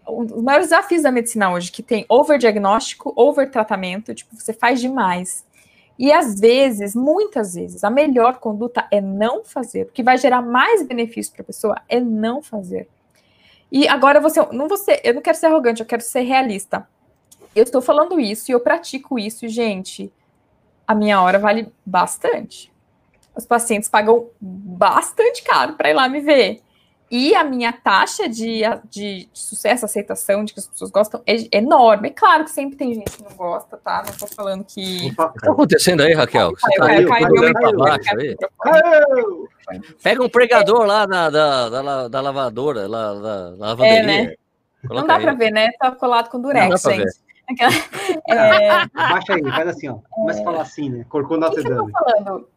os maiores desafios da medicina hoje, que tem overdiagnóstico, overtratamento, tipo, você faz demais. E às vezes, muitas vezes, a melhor conduta é não fazer. O que vai gerar mais benefício para a pessoa é não fazer. E agora você, não você, eu não quero ser arrogante, eu quero ser realista. Eu estou falando isso e eu pratico isso, e, gente, a minha hora vale bastante. Os pacientes pagam bastante caro para ir lá me ver. E a minha taxa de, de, sucesso, aceitação, de que as pessoas gostam, é enorme. É claro que sempre tem gente que não gosta, tá? Não tô falando que. O que tá acontecendo aí, Raquel? Você tá aí, caiu, Pega um pregador lá na, da, da, da lavadora, lá, da, da lavanderia. É, né? não dá para ver, né? Tá colado com durex, gente. Aquela, é... Baixa aí, faz assim, ó. Começa a falar assim, né? Corcou Notre Dame. falando?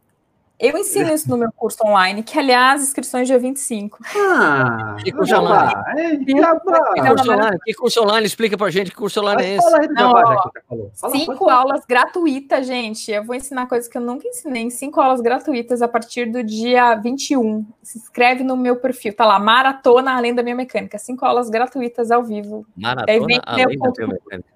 Eu ensino isso no meu curso online, que, aliás, inscrições dia 25. Ah, que curso online? Que curso online? Explica pra gente que curso online é esse. Não, ó, cinco aulas gratuitas, gente. Eu vou ensinar coisas que eu nunca ensinei. Cinco aulas gratuitas a partir do dia 21. Se inscreve no meu perfil. Tá lá, Maratona Além da Minha Mecânica. Cinco aulas gratuitas ao vivo. Maratona Além da Biomecânica.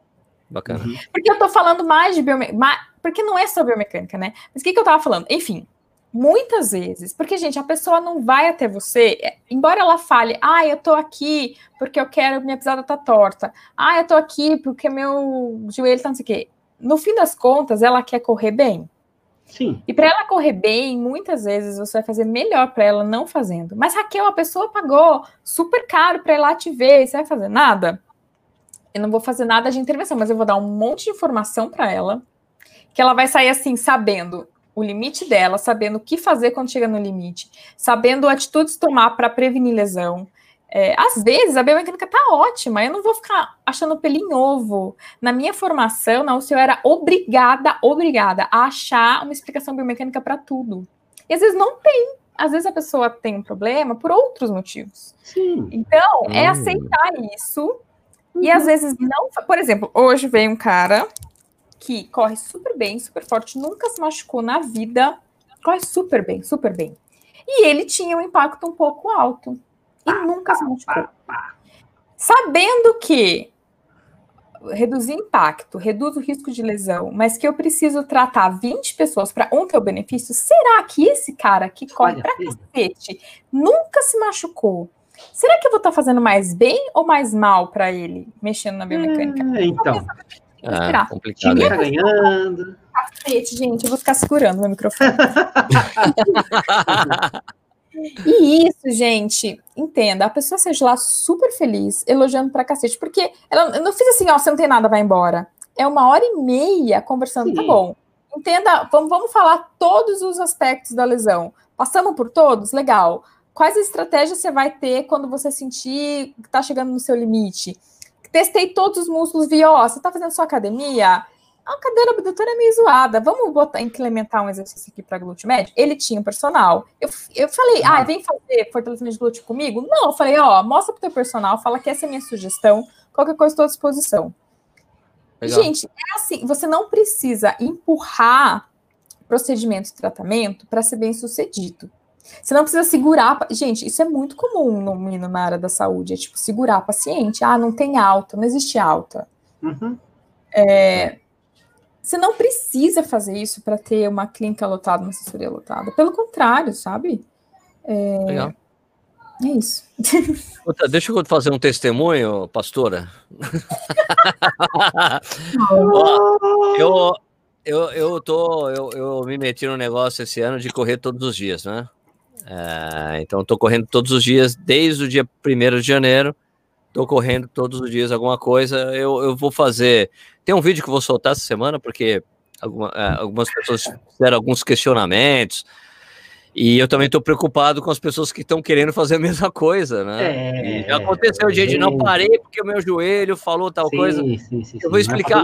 Bacana. Uhum. Porque eu tô falando mais de biomecânica. Porque não é só biomecânica, né? Mas o que, que eu tava falando? Enfim, Muitas vezes, porque, gente, a pessoa não vai até você, é, embora ela fale, ah, eu tô aqui porque eu quero, minha pisada tá torta, ah, eu tô aqui porque meu joelho tá não sei o quê. No fim das contas, ela quer correr bem. Sim. E para ela correr bem, muitas vezes você vai fazer melhor para ela não fazendo. Mas Raquel, a pessoa pagou super caro para ir lá te ver, você vai fazer nada? Eu não vou fazer nada de intervenção, mas eu vou dar um monte de informação para ela, que ela vai sair assim, sabendo o limite dela, sabendo o que fazer quando chega no limite, sabendo atitudes tomar para prevenir lesão, é, às vezes a biomecânica tá ótima, eu não vou ficar achando pelinho ovo. Na minha formação, na UCI, eu era obrigada, obrigada a achar uma explicação biomecânica para tudo. E às vezes não tem. Às vezes a pessoa tem um problema por outros motivos. Sim. Então, é hum. aceitar isso. Uhum. E às vezes não. Por exemplo, hoje veio um cara que corre super bem, super forte, nunca se machucou na vida, corre super bem, super bem. E ele tinha um impacto um pouco alto e nunca se machucou. Sabendo que reduzir impacto, reduz o risco de lesão, mas que eu preciso tratar 20 pessoas para um ter o benefício, será que esse cara que corre para cacete nunca se machucou? Será que eu vou estar tá fazendo mais bem ou mais mal para ele mexendo na biomecânica? É, então. Ah, complicado. Tá ganhando. Cacete, gente, eu vou ficar segurando meu microfone. E isso, gente, entenda, a pessoa seja lá super feliz, elogiando pra cacete, porque ela, eu não fiz assim, ó, você não tem nada, vai embora. É uma hora e meia conversando, tá Sim. tá bom. Entenda, vamos, vamos falar todos os aspectos da lesão. Passamos por todos? Legal. Quais estratégias você vai ter quando você sentir que tá chegando no seu limite? Testei todos os músculos, vi, ó, você tá fazendo sua academia? a cadeira abdutora é meio zoada. Vamos botar, implementar um exercício aqui para glúteo médio? Ele tinha um personal. Eu, eu falei, ah, vem fazer fortalecimento de glúteo comigo? Não, eu falei, ó, mostra pro teu personal, fala que essa é a minha sugestão, qualquer coisa estou à disposição. Legal. Gente, é assim, você não precisa empurrar procedimento de tratamento para ser bem sucedido. Você não precisa segurar. Gente, isso é muito comum no, na área da saúde. É tipo, segurar paciente. Ah, não tem alta, não existe alta. Uhum. É, você não precisa fazer isso para ter uma clínica lotada, uma assessoria lotada. Pelo contrário, sabe? É, Legal. É isso. Deixa eu fazer um testemunho, pastora. eu, eu, eu, tô, eu, eu me meti no negócio esse ano de correr todos os dias, né? É, então, estou correndo todos os dias, desde o dia 1 de janeiro. Estou correndo todos os dias alguma coisa. Eu, eu vou fazer tem um vídeo que eu vou soltar essa semana, porque alguma, é, algumas pessoas fizeram alguns questionamentos. E eu também estou preocupado com as pessoas que estão querendo fazer a mesma coisa, né? É, já aconteceu, é, gente, não parei porque o meu joelho falou tal sim, coisa. Sim, sim, eu vou explicar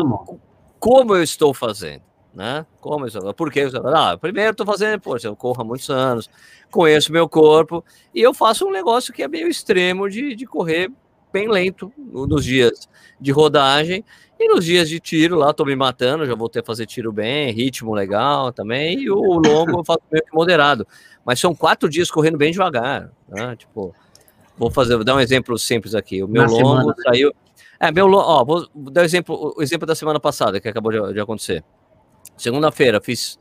como eu estou fazendo, né? Como estou, por que estou ah, Primeiro, estou fazendo, poxa, eu corro há muitos anos, conheço meu corpo, e eu faço um negócio que é meio extremo de, de correr bem lento nos dias de rodagem e nos dias de tiro lá, tô me matando, já voltei a fazer tiro bem, ritmo legal também, e o longo eu faço meio moderado. Mas são quatro dias correndo bem devagar, né? Tipo, vou fazer, vou dar um exemplo simples aqui. O meu Na longo semana, saiu. É, meu longo, ó, vou dar um exemplo, o exemplo da semana passada que acabou de, de acontecer. Segunda-feira, fiz.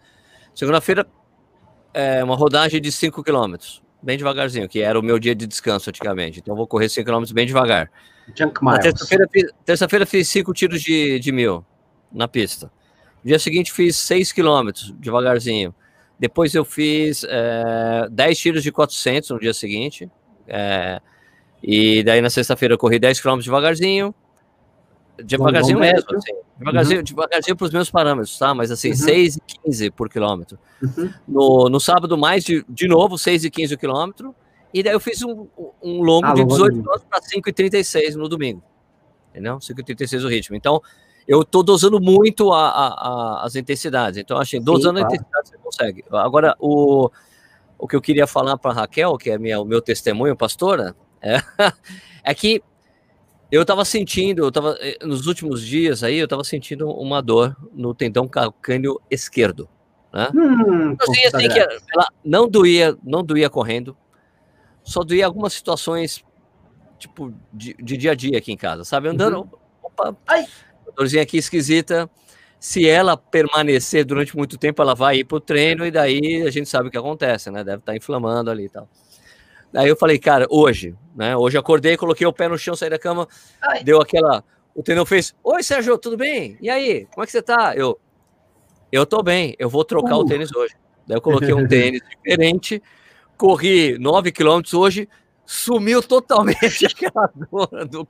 Segunda-feira, é, uma rodagem de 5 km, bem devagarzinho, que era o meu dia de descanso antigamente. Então, vou correr 5 km bem devagar. Terça-feira terça fiz cinco tiros de, de mil na pista. No dia seguinte fiz seis quilômetros, devagarzinho. Depois eu fiz é, 10 tiros de 400 no dia seguinte. É, e daí na sexta-feira eu corri 10 quilômetros devagarzinho. Devagarzinho mesmo, assim, devagarzinho, uhum. devagarzinho para os meus parâmetros, tá? Mas assim, uhum. 6 e 15 por quilômetro. Uhum. No, no sábado, mais de, de novo, 6 e 15 o quilômetro. E daí eu fiz um, um longo ah, de 18 minutos para 5,36 no domingo. Entendeu? 5,36 o ritmo. Então, eu estou dosando muito a, a, a, as intensidades. Então, achei, dosando Sim, claro. a intensidade você consegue. Agora, o, o que eu queria falar para Raquel, que é minha, o meu testemunho, pastora, é, é que eu estava sentindo, eu tava, eh, nos últimos dias aí, eu estava sentindo uma dor no tendão calcâneo esquerdo. Né? Hum, assim, que ela não doía, não doía correndo, só doía algumas situações, tipo, de, de, dia a dia aqui em casa, sabe? Andando, uhum. opa, ai, dorzinha aqui esquisita. Se ela permanecer durante muito tempo, ela vai ir pro treino e daí a gente sabe o que acontece, né? Deve estar tá inflamando ali e tal. Daí eu falei, cara, hoje, né? Hoje acordei, coloquei o pé no chão, saí da cama, ai. deu aquela. O tendão fez: Oi, Sérgio, tudo bem? E aí, como é que você tá? Eu. eu tô bem, eu vou trocar uh. o tênis hoje. Daí eu coloquei um tênis diferente, corri 9 quilômetros hoje, sumiu totalmente aquela dor do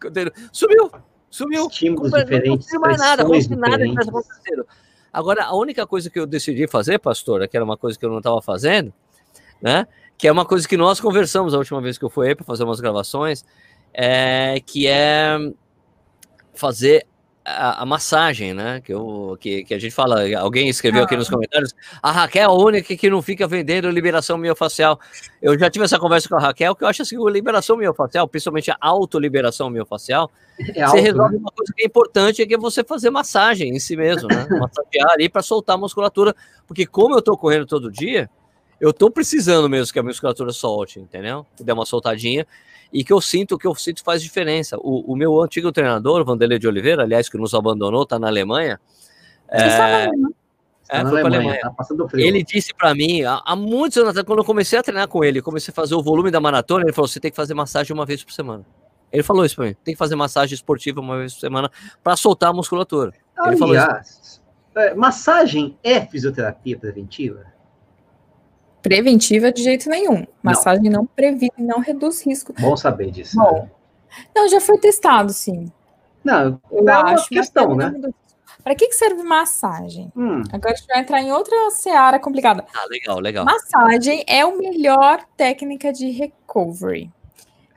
Sumiu, sumiu. Estímulos diferentes, não mais nada, não nada que acontecendo. Agora, a única coisa que eu decidi fazer, pastora, que era uma coisa que eu não estava fazendo, né? Que é uma coisa que nós conversamos a última vez que eu fui aí para fazer umas gravações, é, que é fazer a, a, massagem, né? Que, eu, que, que a gente fala, alguém escreveu aqui nos ah. comentários, a Raquel é a única que não fica vendendo liberação miofacial. Eu já tive essa conversa com a Raquel, que eu acho assim, liberação miofacial, principalmente a autoliberação miofacial, é alto, você resolve né? uma coisa que é importante, é que é você fazer massagem em si mesmo, né? Massagear ali para soltar a musculatura, porque como eu tô correndo todo dia, eu tô precisando mesmo que a musculatura solte, entendeu? Que dê uma soltadinha e que eu sinto que eu sinto faz diferença. O, o meu antigo treinador, Vanderlei de Oliveira, aliás, que nos abandonou, está na Alemanha. É, é, na Alemanha, Alemanha. Tá ele disse para mim, há, há, muitos anos quando eu comecei a treinar com ele, comecei a fazer o volume da maratona, ele falou: você tem que fazer massagem uma vez por semana. Ele falou isso para mim: tem que fazer massagem esportiva uma vez por semana para soltar a musculatura. Aliás, ele falou isso. É, massagem é fisioterapia preventiva? Preventiva de jeito nenhum. Massagem não, não previne, não reduz risco. Bom saber disso. Bom, né? não, já foi testado, sim. Não, eu é acho, uma questão, né? Para que, que serve massagem? Hum. Agora a gente vai entrar em outra seara complicada. Ah, legal, legal. Massagem é a melhor técnica de recovery.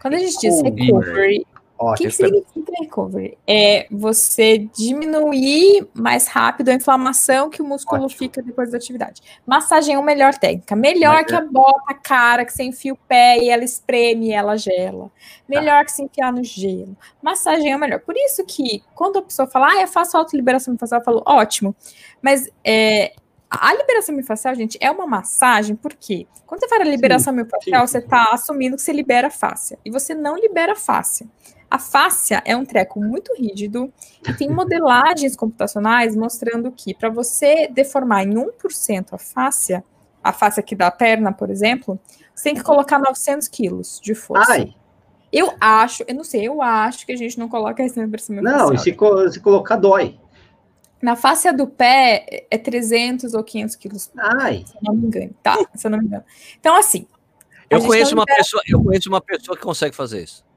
Quando a gente diz recovery, o que, que significa recovery? É você diminuir mais rápido a inflamação que o músculo Ótimo. fica depois da atividade. Massagem é a melhor técnica. Melhor Mas que é. a bota cara, que você enfia o pé e ela espreme e ela gela. Melhor tá. que se enfiar no gelo. Massagem é o melhor. Por isso que, quando a pessoa fala, ah, eu faço autoliberação facial, eu falo, ótimo. Mas é, a liberação miofascial, gente, é uma massagem, porque quando você fala liberação miofascial, você está assumindo que você libera a fáscia. E você não libera a fáscia. A fáscia é um treco muito rígido e tem modelagens computacionais mostrando que para você deformar em 1% a fáscia, a face aqui da perna, por exemplo, você tem que colocar 900 quilos de força. Ai. Eu acho, eu não sei, eu acho que a gente não coloca isso na cima. Não, e se, se colocar, dói. Na face do pé é 300 ou 500 quilos. Ai. Se eu não me engano, tá? Se eu não me engano. Então, assim. Eu conheço, uma pessoa, eu conheço uma pessoa que consegue fazer isso.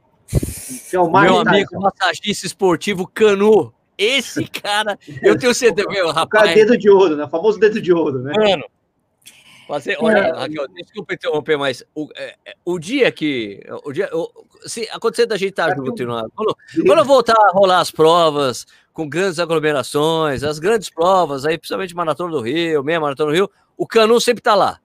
É o meu amigo massagista esportivo Canu. Esse cara, eu tenho certeza, meu rapaz. O dedo de ouro, né? O famoso dedo de ouro, né? Mano, fazer, olha, é. Raquel, desculpa interromper, mas o, é, é, o dia que. O dia, o, se acontecer da gente estar tá junto, quando, quando voltar a rolar as provas com grandes aglomerações, as grandes provas, aí, principalmente Maratona do Rio, meia Maratona do Rio, o Canu sempre está lá.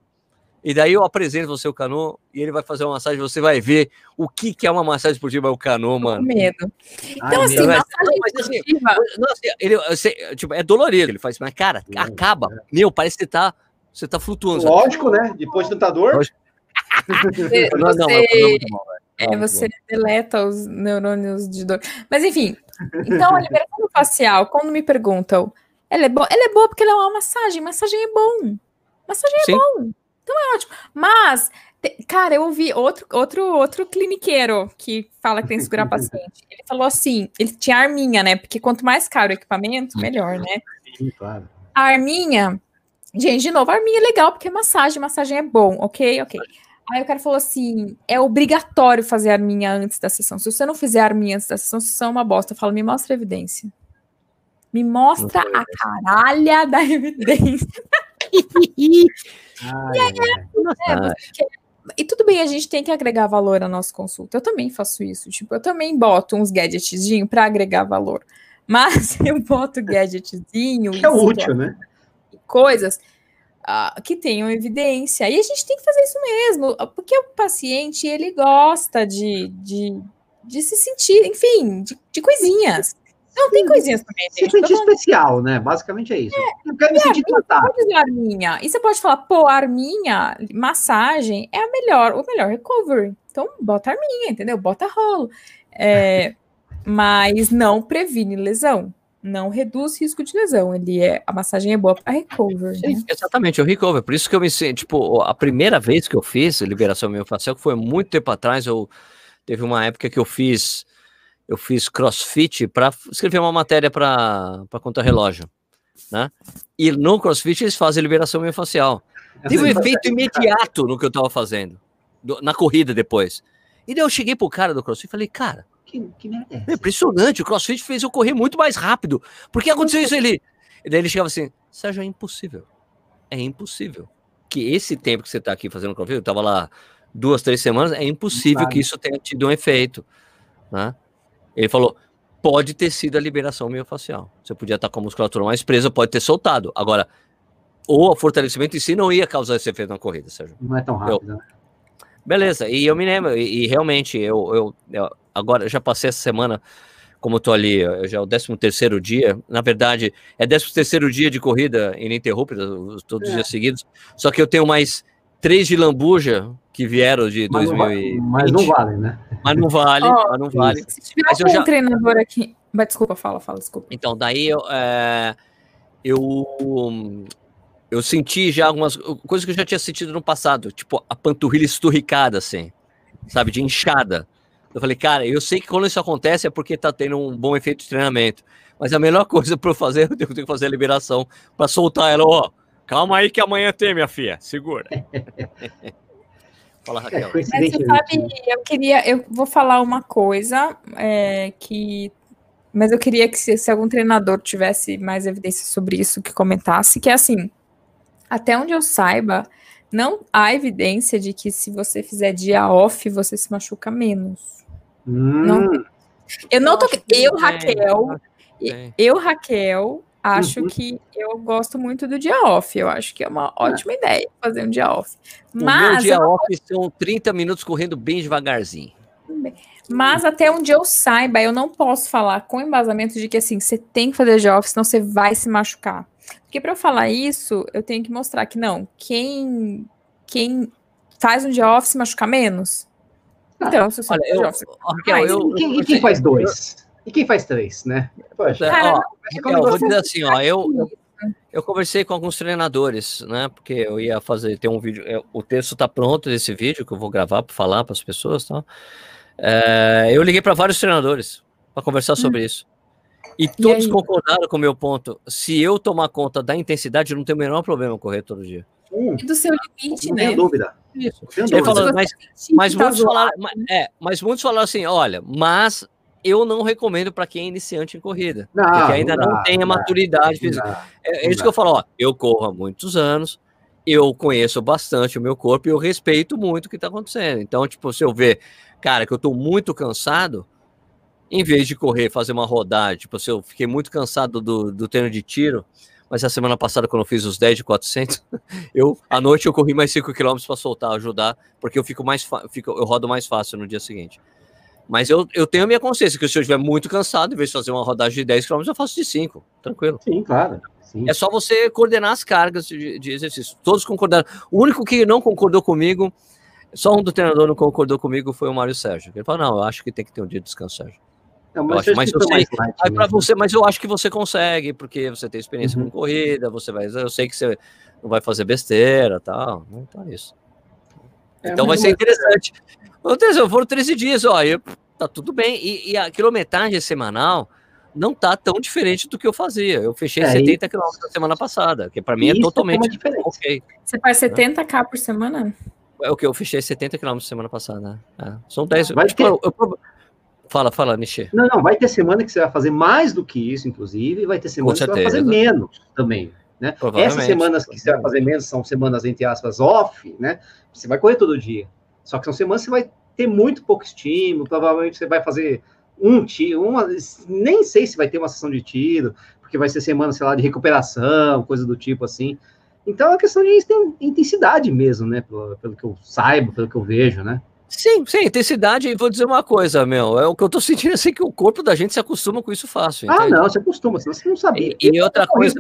E daí eu apresento você o Canu e ele vai fazer uma massagem, você vai ver o que, que é uma massagem esportiva é o Canu, mano. Medo. Então, Ai, assim, massagem mas, assim, assim, ele, você, tipo, é dolorido, ele faz, mas, cara, acaba. É. Meu, parece que você tá, você tá flutuando. Lógico, né? Depois de tanta dor. Você, não, não, é, é, você deleta os neurônios de dor. Mas, enfim, então, a liberação facial, quando me perguntam, ela é, boa, ela é boa porque ela é uma massagem. Massagem é bom. Massagem é Sim. bom. Então é ótimo. Mas, cara, eu ouvi outro, outro, outro cliniqueiro que fala que tem que segurar paciente. Ele falou assim: ele tinha arminha, né? Porque quanto mais caro o equipamento, melhor, né? Sim, claro. A arminha. Gente, de novo, a arminha é legal porque é massagem, massagem é bom, ok? Ok. Aí o cara falou assim: é obrigatório fazer a arminha antes da sessão. Se você não fizer a arminha antes da sessão, você é uma bosta. Eu falo, me mostra a evidência. Me mostra a caralha da evidência. Ai, e, aí, é, né, e tudo bem, a gente tem que agregar valor à nossa consulta. Eu também faço isso. Tipo, eu também boto uns gadgetzinhos para agregar valor. Mas eu boto gadgetzinho. Que é útil, né? Coisas uh, que tenham evidência. E a gente tem que fazer isso mesmo, porque o paciente ele gosta de, de, de se sentir, enfim, de, de coisinhas. Não, tem coisinhas também. Se sentir especial, né? Basicamente é isso. É, eu quero me sentir tratado. Arminha. E você pode falar, pô, arminha, massagem é a melhor, o melhor recovery. Então, bota arminha, entendeu? Bota rolo. É, mas não previne lesão. Não reduz risco de lesão. Ele é, a massagem é boa para recovery. Sim, né? exatamente, o recovery. Por isso que eu me sinto, tipo, a primeira vez que eu fiz liberação miofascial, que foi muito tempo atrás, eu teve uma época que eu fiz eu fiz crossfit para escrever uma matéria para contra relógio. né? E no CrossFit eles fazem liberação miofascial. Teve um efeito imediato no que eu tava fazendo, na corrida depois. E daí eu cheguei pro cara do CrossFit e falei, cara, que, que merda é, é impressionante, o CrossFit fez eu correr muito mais rápido. Por que aconteceu isso ali? E daí ele chegava assim, Sérgio, é impossível. É impossível. Que esse tempo que você tá aqui fazendo CrossFit, eu tava lá duas, três semanas, é impossível que isso tenha tido um efeito. Né? Ele falou, pode ter sido a liberação miofascial. Você podia estar com a musculatura mais presa, pode ter soltado. Agora, ou o fortalecimento em si não ia causar esse efeito na corrida, Sérgio. Não é tão rápido, eu, né? Beleza, e eu me lembro, e, e realmente, eu, eu, eu, agora já passei essa semana, como eu tô ali, já é o 13 terceiro dia, na verdade, é 13 terceiro dia de corrida ininterrupta, todos os é. dias seguidos, só que eu tenho mais três de lambuja que vieram de mas 2020. Não, mas não vale, né? Mas não vale, oh, mas não vale. Se tiver mas algum já... treinador aqui... Mas desculpa, fala, fala, desculpa. Então, daí eu, é, eu, eu senti já algumas coisas que eu já tinha sentido no passado, tipo a panturrilha esturricada, assim, sabe, de inchada. Eu falei, cara, eu sei que quando isso acontece é porque tá tendo um bom efeito de treinamento, mas a melhor coisa para eu fazer, eu tenho que fazer a liberação para soltar ela, ó, calma aí que amanhã tem, minha filha, segura. Fala, Raquel. É, Mas você sabe, eu queria, eu vou falar uma coisa é, que, mas eu queria que se, se, algum treinador tivesse mais evidência sobre isso, que comentasse, que é assim, até onde eu saiba, não há evidência de que se você fizer dia off, você se machuca menos. Hum. Não, eu não tô, eu, Raquel, eu, Raquel, acho uhum. que eu gosto muito do dia off. Eu acho que é uma é. ótima é. ideia fazer um dia off. Mas o meu dia off são 30 minutos correndo bem devagarzinho. Mas até onde eu saiba, eu não posso falar com embasamento de que assim, você tem que fazer dia off, senão você vai se machucar. Porque para eu falar isso, eu tenho que mostrar que não, quem quem faz um dia off se machuca menos. Ah, então, se você olha, eu, off, eu, eu, e quem faz dois? E quem faz três, né? Poxa. Cara, ó, eu vou dizer assim, ó, eu, eu conversei com alguns treinadores, né? Porque eu ia fazer, tem um vídeo, é, o texto está pronto desse vídeo que eu vou gravar para falar para as pessoas, tá? É, eu liguei para vários treinadores para conversar hum. sobre isso. E todos e concordaram com o meu ponto. Se eu tomar conta da intensidade, eu não tenho o menor problema correr todo dia. Hum, e do seu limite, não né? Não dúvida. Isso. Ele falou, mas, mas, muitos falaram, é, mas muitos falaram assim: olha, mas eu não recomendo para quem é iniciante em corrida, não, porque ainda não, não tem a maturidade física. É, é isso que eu falo, ó, eu corro há muitos anos, eu conheço bastante o meu corpo e eu respeito muito o que está acontecendo. Então, tipo, se eu ver, cara, que eu estou muito cansado, em vez de correr, fazer uma rodada, tipo, se eu fiquei muito cansado do, do treino de tiro, mas a semana passada, quando eu fiz os 10 de 400, eu, à noite eu corri mais 5 km para soltar, ajudar, porque eu fico mais, fico, eu rodo mais fácil no dia seguinte. Mas eu, eu tenho a minha consciência que se eu estiver muito cansado, em vez de fazer uma rodagem de 10 km, eu faço de 5, tranquilo. Sim, claro. Sim. É só você coordenar as cargas de, de, exercício. Todos concordaram. O único que não concordou comigo, só um do treinador não concordou comigo foi o Mário Sérgio. Ele falou: não, eu acho que tem que ter um dia de descanso, Sérgio. Não, mas, eu acho, mas eu sei, aí para você, mas eu acho que você consegue, porque você tem experiência uhum. com corrida, você vai, eu sei que você não vai fazer besteira, tal. Então é isso. É, então vai ser interessante. Aconteceu, foram 13 dias, ó, e tá tudo bem. E, e, a quilometragem semanal não tá tão diferente do que eu fazia. Eu fechei é, 70 km na semana passada, que para mim é totalmente é diferente. ok. Você faz 70k por semana? É o que eu fechei 70 km semana passada. É. São 10. Vai tipo, ter... eu, eu, fala, fala, Nishi. Não, não, vai ter semana que você vai fazer mais do que isso, inclusive, e vai ter semana que você vai fazer menos também. Né? Essas semanas que você vai fazer menos são semanas, entre aspas, off, né? Você vai correr todo dia. Só que são semanas você vai ter muito pouco estímulo, provavelmente você vai fazer um tiro, uma, nem sei se vai ter uma sessão de tiro, porque vai ser semana, sei lá, de recuperação, coisa do tipo assim. Então é uma questão de intensidade mesmo, né? Pelo, pelo que eu saiba, pelo que eu vejo, né? Sim, sim, intensidade, e vou dizer uma coisa, meu, é o que eu tô sentindo assim que o corpo da gente se acostuma com isso fácil. Ah, não, se acostuma, senão você não sabia. E, e outra coisa.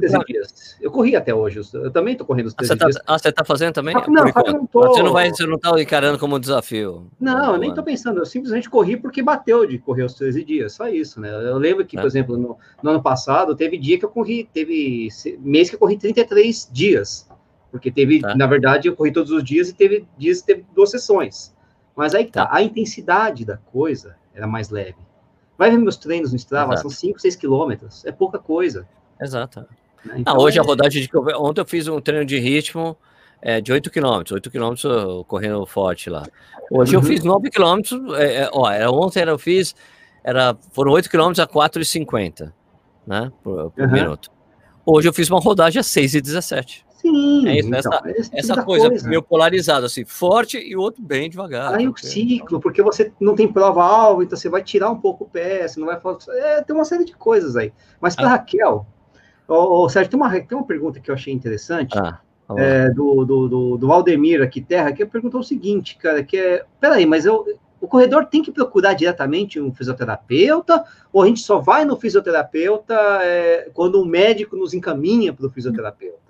Eu corri até hoje, eu também tô correndo os 13 ah, você tá, dias. Ah, você tá fazendo também? Ah, não, não tô... Você não vai, você não tá encarando como um desafio. Não, eu nem tô pensando, eu simplesmente corri porque bateu de correr os 13 dias, só isso, né? Eu lembro que, é. por exemplo, no, no, ano passado, teve dia que eu corri, teve mês que eu corri 33 dias. Porque teve, tá. na verdade, eu corri todos os dias e teve dias que teve duas sessões. Mas aí tá, a intensidade da coisa era mais leve. Vai ver meus treinos no Strava, Exato. são 5, 6 quilômetros, é pouca coisa. Exato. Né? Então, ah, hoje é... a rodagem de. Ontem eu fiz um treino de ritmo é, de 8 km, 8 km correndo forte lá. Hoje uhum. eu fiz 9 km, é, é, ó, era, ontem eu fiz, era, foram 8 km a 4,50 né, por, por uhum. minuto. Hoje eu fiz uma rodagem a 6,17. Sim, é isso, então, essa, essa coisa, coisa, meio polarizada, assim, forte e outro bem devagar. Aí porque... o ciclo, porque você não tem prova alva, então você vai tirar um pouco o pé, você não vai falar. É, tem uma série de coisas aí. Mas para ah. Raquel, ô, Sérgio, tem uma, tem uma pergunta que eu achei interessante. Ah. É, do, do, do, do Aldemir aqui, Terra, que perguntou o seguinte, cara, que é, peraí, mas eu, o corredor tem que procurar diretamente um fisioterapeuta, ou a gente só vai no fisioterapeuta é, quando um médico nos encaminha para o fisioterapeuta?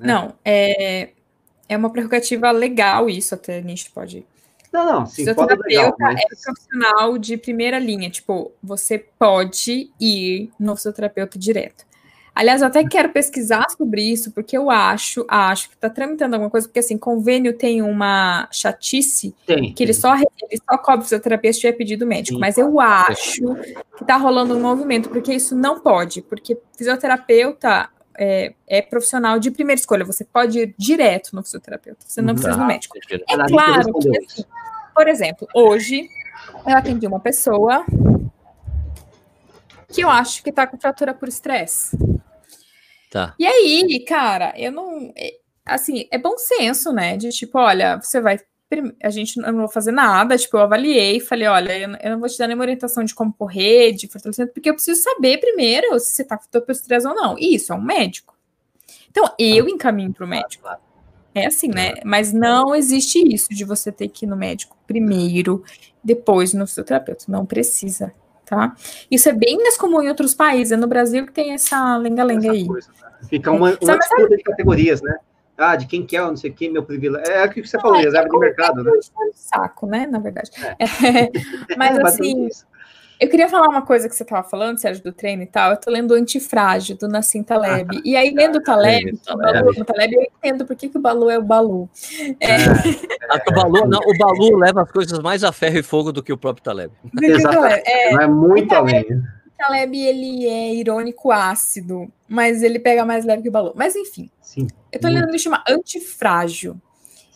Né? Não, é, é uma prerrogativa legal isso, até gente pode. Não, não, sim, fisioterapeuta legal, mas... é profissional de primeira linha, tipo, você pode ir no fisioterapeuta direto. Aliás, eu até quero pesquisar sobre isso, porque eu acho, acho que está tramitando alguma coisa, porque assim, convênio tem uma chatice tem, que ele só, ele só cobre fisioterapia se tiver pedido médico. Sim, mas eu acho que está rolando um movimento, porque isso não pode, porque fisioterapeuta é, é, profissional de primeira escolha. Você pode ir direto no fisioterapeuta, você não precisa do médico. É claro que, assim, por exemplo, hoje eu atendi uma pessoa que eu acho que tá com fratura por estresse. Tá. E aí, cara, eu não. É, assim, é bom senso, né? De tipo, olha, você vai a gente não vou fazer nada, tipo, eu avaliei, falei, olha, eu não vou te dar nenhuma orientação de como correr, de fortalecimento, porque eu preciso saber primeiro se você tá com estresse ou não. E isso é um médico. Então, eu ah. encaminho para o médico. É assim, né? Mas não existe isso de você ter que ir no médico primeiro, depois no fisioterapeuta. Não precisa, tá? Isso é bem mais comum em outros países. É no Brasil que tem essa lenga-lenga aí. Coisa, né? Fica uma, uma disputa de categorias, né? Ah, de quem quer, é, não sei quem, meu privilégio. É o que você falou, é, reserva de mercado, né? saco, né, na verdade. É. É, mas assim, eu queria falar uma coisa que você estava falando, Sérgio, do treino e tal. Eu tô lendo o Antifrágil, do Nassim Taleb. Ah, tá. E aí, lendo o Taleb, é, o Balu, o Taleb, eu entendo por que, que o Balu é o Balu. É. é. O, Balu não, o Balu leva as coisas mais a ferro e fogo do que o próprio Taleb. Exatamente. É, não é muito além. Taleb, ele é irônico ácido, mas ele pega mais leve que o Balu. Mas enfim, Sim. eu tô lendo ele chama antifrágil.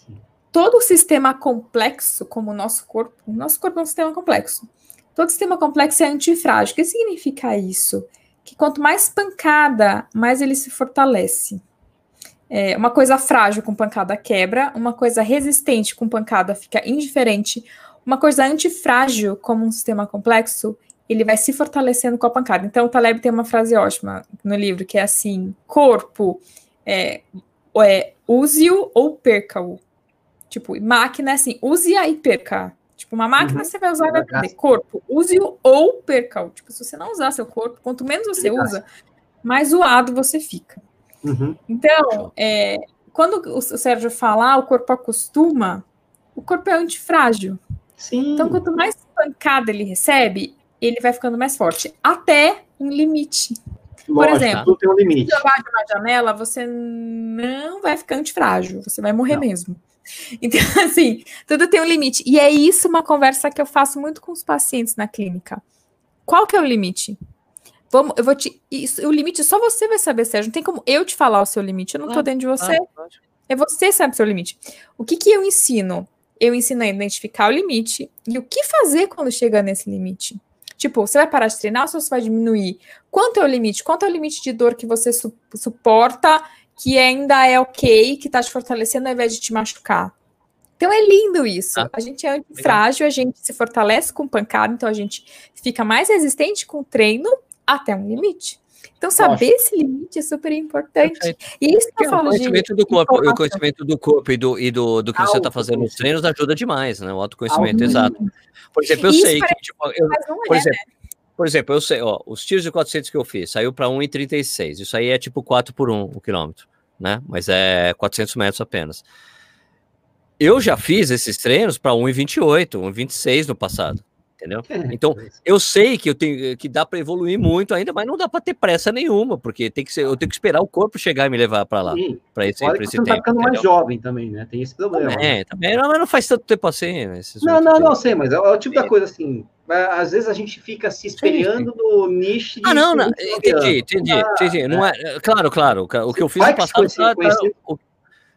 Sim. Todo sistema complexo, como o nosso corpo, o nosso corpo é um sistema complexo. Todo sistema complexo é antifrágil. O que significa isso? Que quanto mais pancada, mais ele se fortalece. É, uma coisa frágil com pancada quebra, uma coisa resistente com pancada fica indiferente, uma coisa antifrágil, como um sistema complexo, ele vai se fortalecendo com a pancada. Então, o Taleb tem uma frase ótima no livro, que é assim: corpo, é, é use-o ou perca-o. Tipo, máquina é assim, use-a e perca. Tipo, uma máquina uhum. você vai usar vai perder. Corpo, use-o ou perca-o. Tipo, se você não usar seu corpo, quanto menos você usa, mais zoado você fica. Uhum. Então, é, quando o Sérgio fala, ah, o corpo acostuma, o corpo é antifrágil. Sim. Então, quanto mais pancada ele recebe, ele vai ficando mais forte, até um limite. Lógico, Por exemplo, tem um limite. se jogar de uma janela, você não vai ficar antifrágil, você vai morrer não. mesmo. Então, assim, tudo tem um limite. E é isso uma conversa que eu faço muito com os pacientes na clínica. Qual que é o limite? Vamos, eu vou te. Isso, o limite só você vai saber, Sérgio. Não tem como eu te falar o seu limite. Eu não estou dentro de você. É você que sabe o seu limite. O que, que eu ensino? Eu ensino a identificar o limite e o que fazer quando chega nesse limite. Tipo, você vai parar de treinar ou você vai diminuir? Quanto é o limite? Quanto é o limite de dor que você su suporta, que ainda é ok, que tá te fortalecendo ao invés de te machucar? Então é lindo isso. Ah, a gente é frágil, a gente se fortalece com pancada, então a gente fica mais resistente com o treino até um limite. Então, saber Nossa. esse limite é super importante. E isso que eu falo o conhecimento de do corpo, o conhecimento do corpo e do, e do, do que você está fazendo nos treinos ajuda demais, né? O autoconhecimento, exato. Por exemplo, eu isso sei que, tipo, eu, por, é, exemplo, né? por exemplo, eu sei, ó, os tiros de 400 que eu fiz, saiu para 1,36. Isso aí é tipo 4 por 1 o quilômetro, né? Mas é 400 metros apenas. Eu já fiz esses treinos para 1,28, 1,26 no passado entendeu? É, então, eu sei que eu tenho que dá para evoluir muito ainda, mas não dá para ter pressa nenhuma, porque tem que ser, eu tenho que esperar o corpo chegar e me levar para lá, para esse, pra esse tempo. Tá ficando entendeu? mais jovem também, né? Tem esse problema. É, também, não, mas não faz tanto tempo assim. Né? Não, não, não, sei, mas é, é, o tipo da coisa assim, às vezes a gente fica se espelhando sim, sim. no nicho. Ah, não, não. Entendi, entendi, ah, entendi. Não é, claro, claro. O que eu fiz no passado. Tá, tá, o,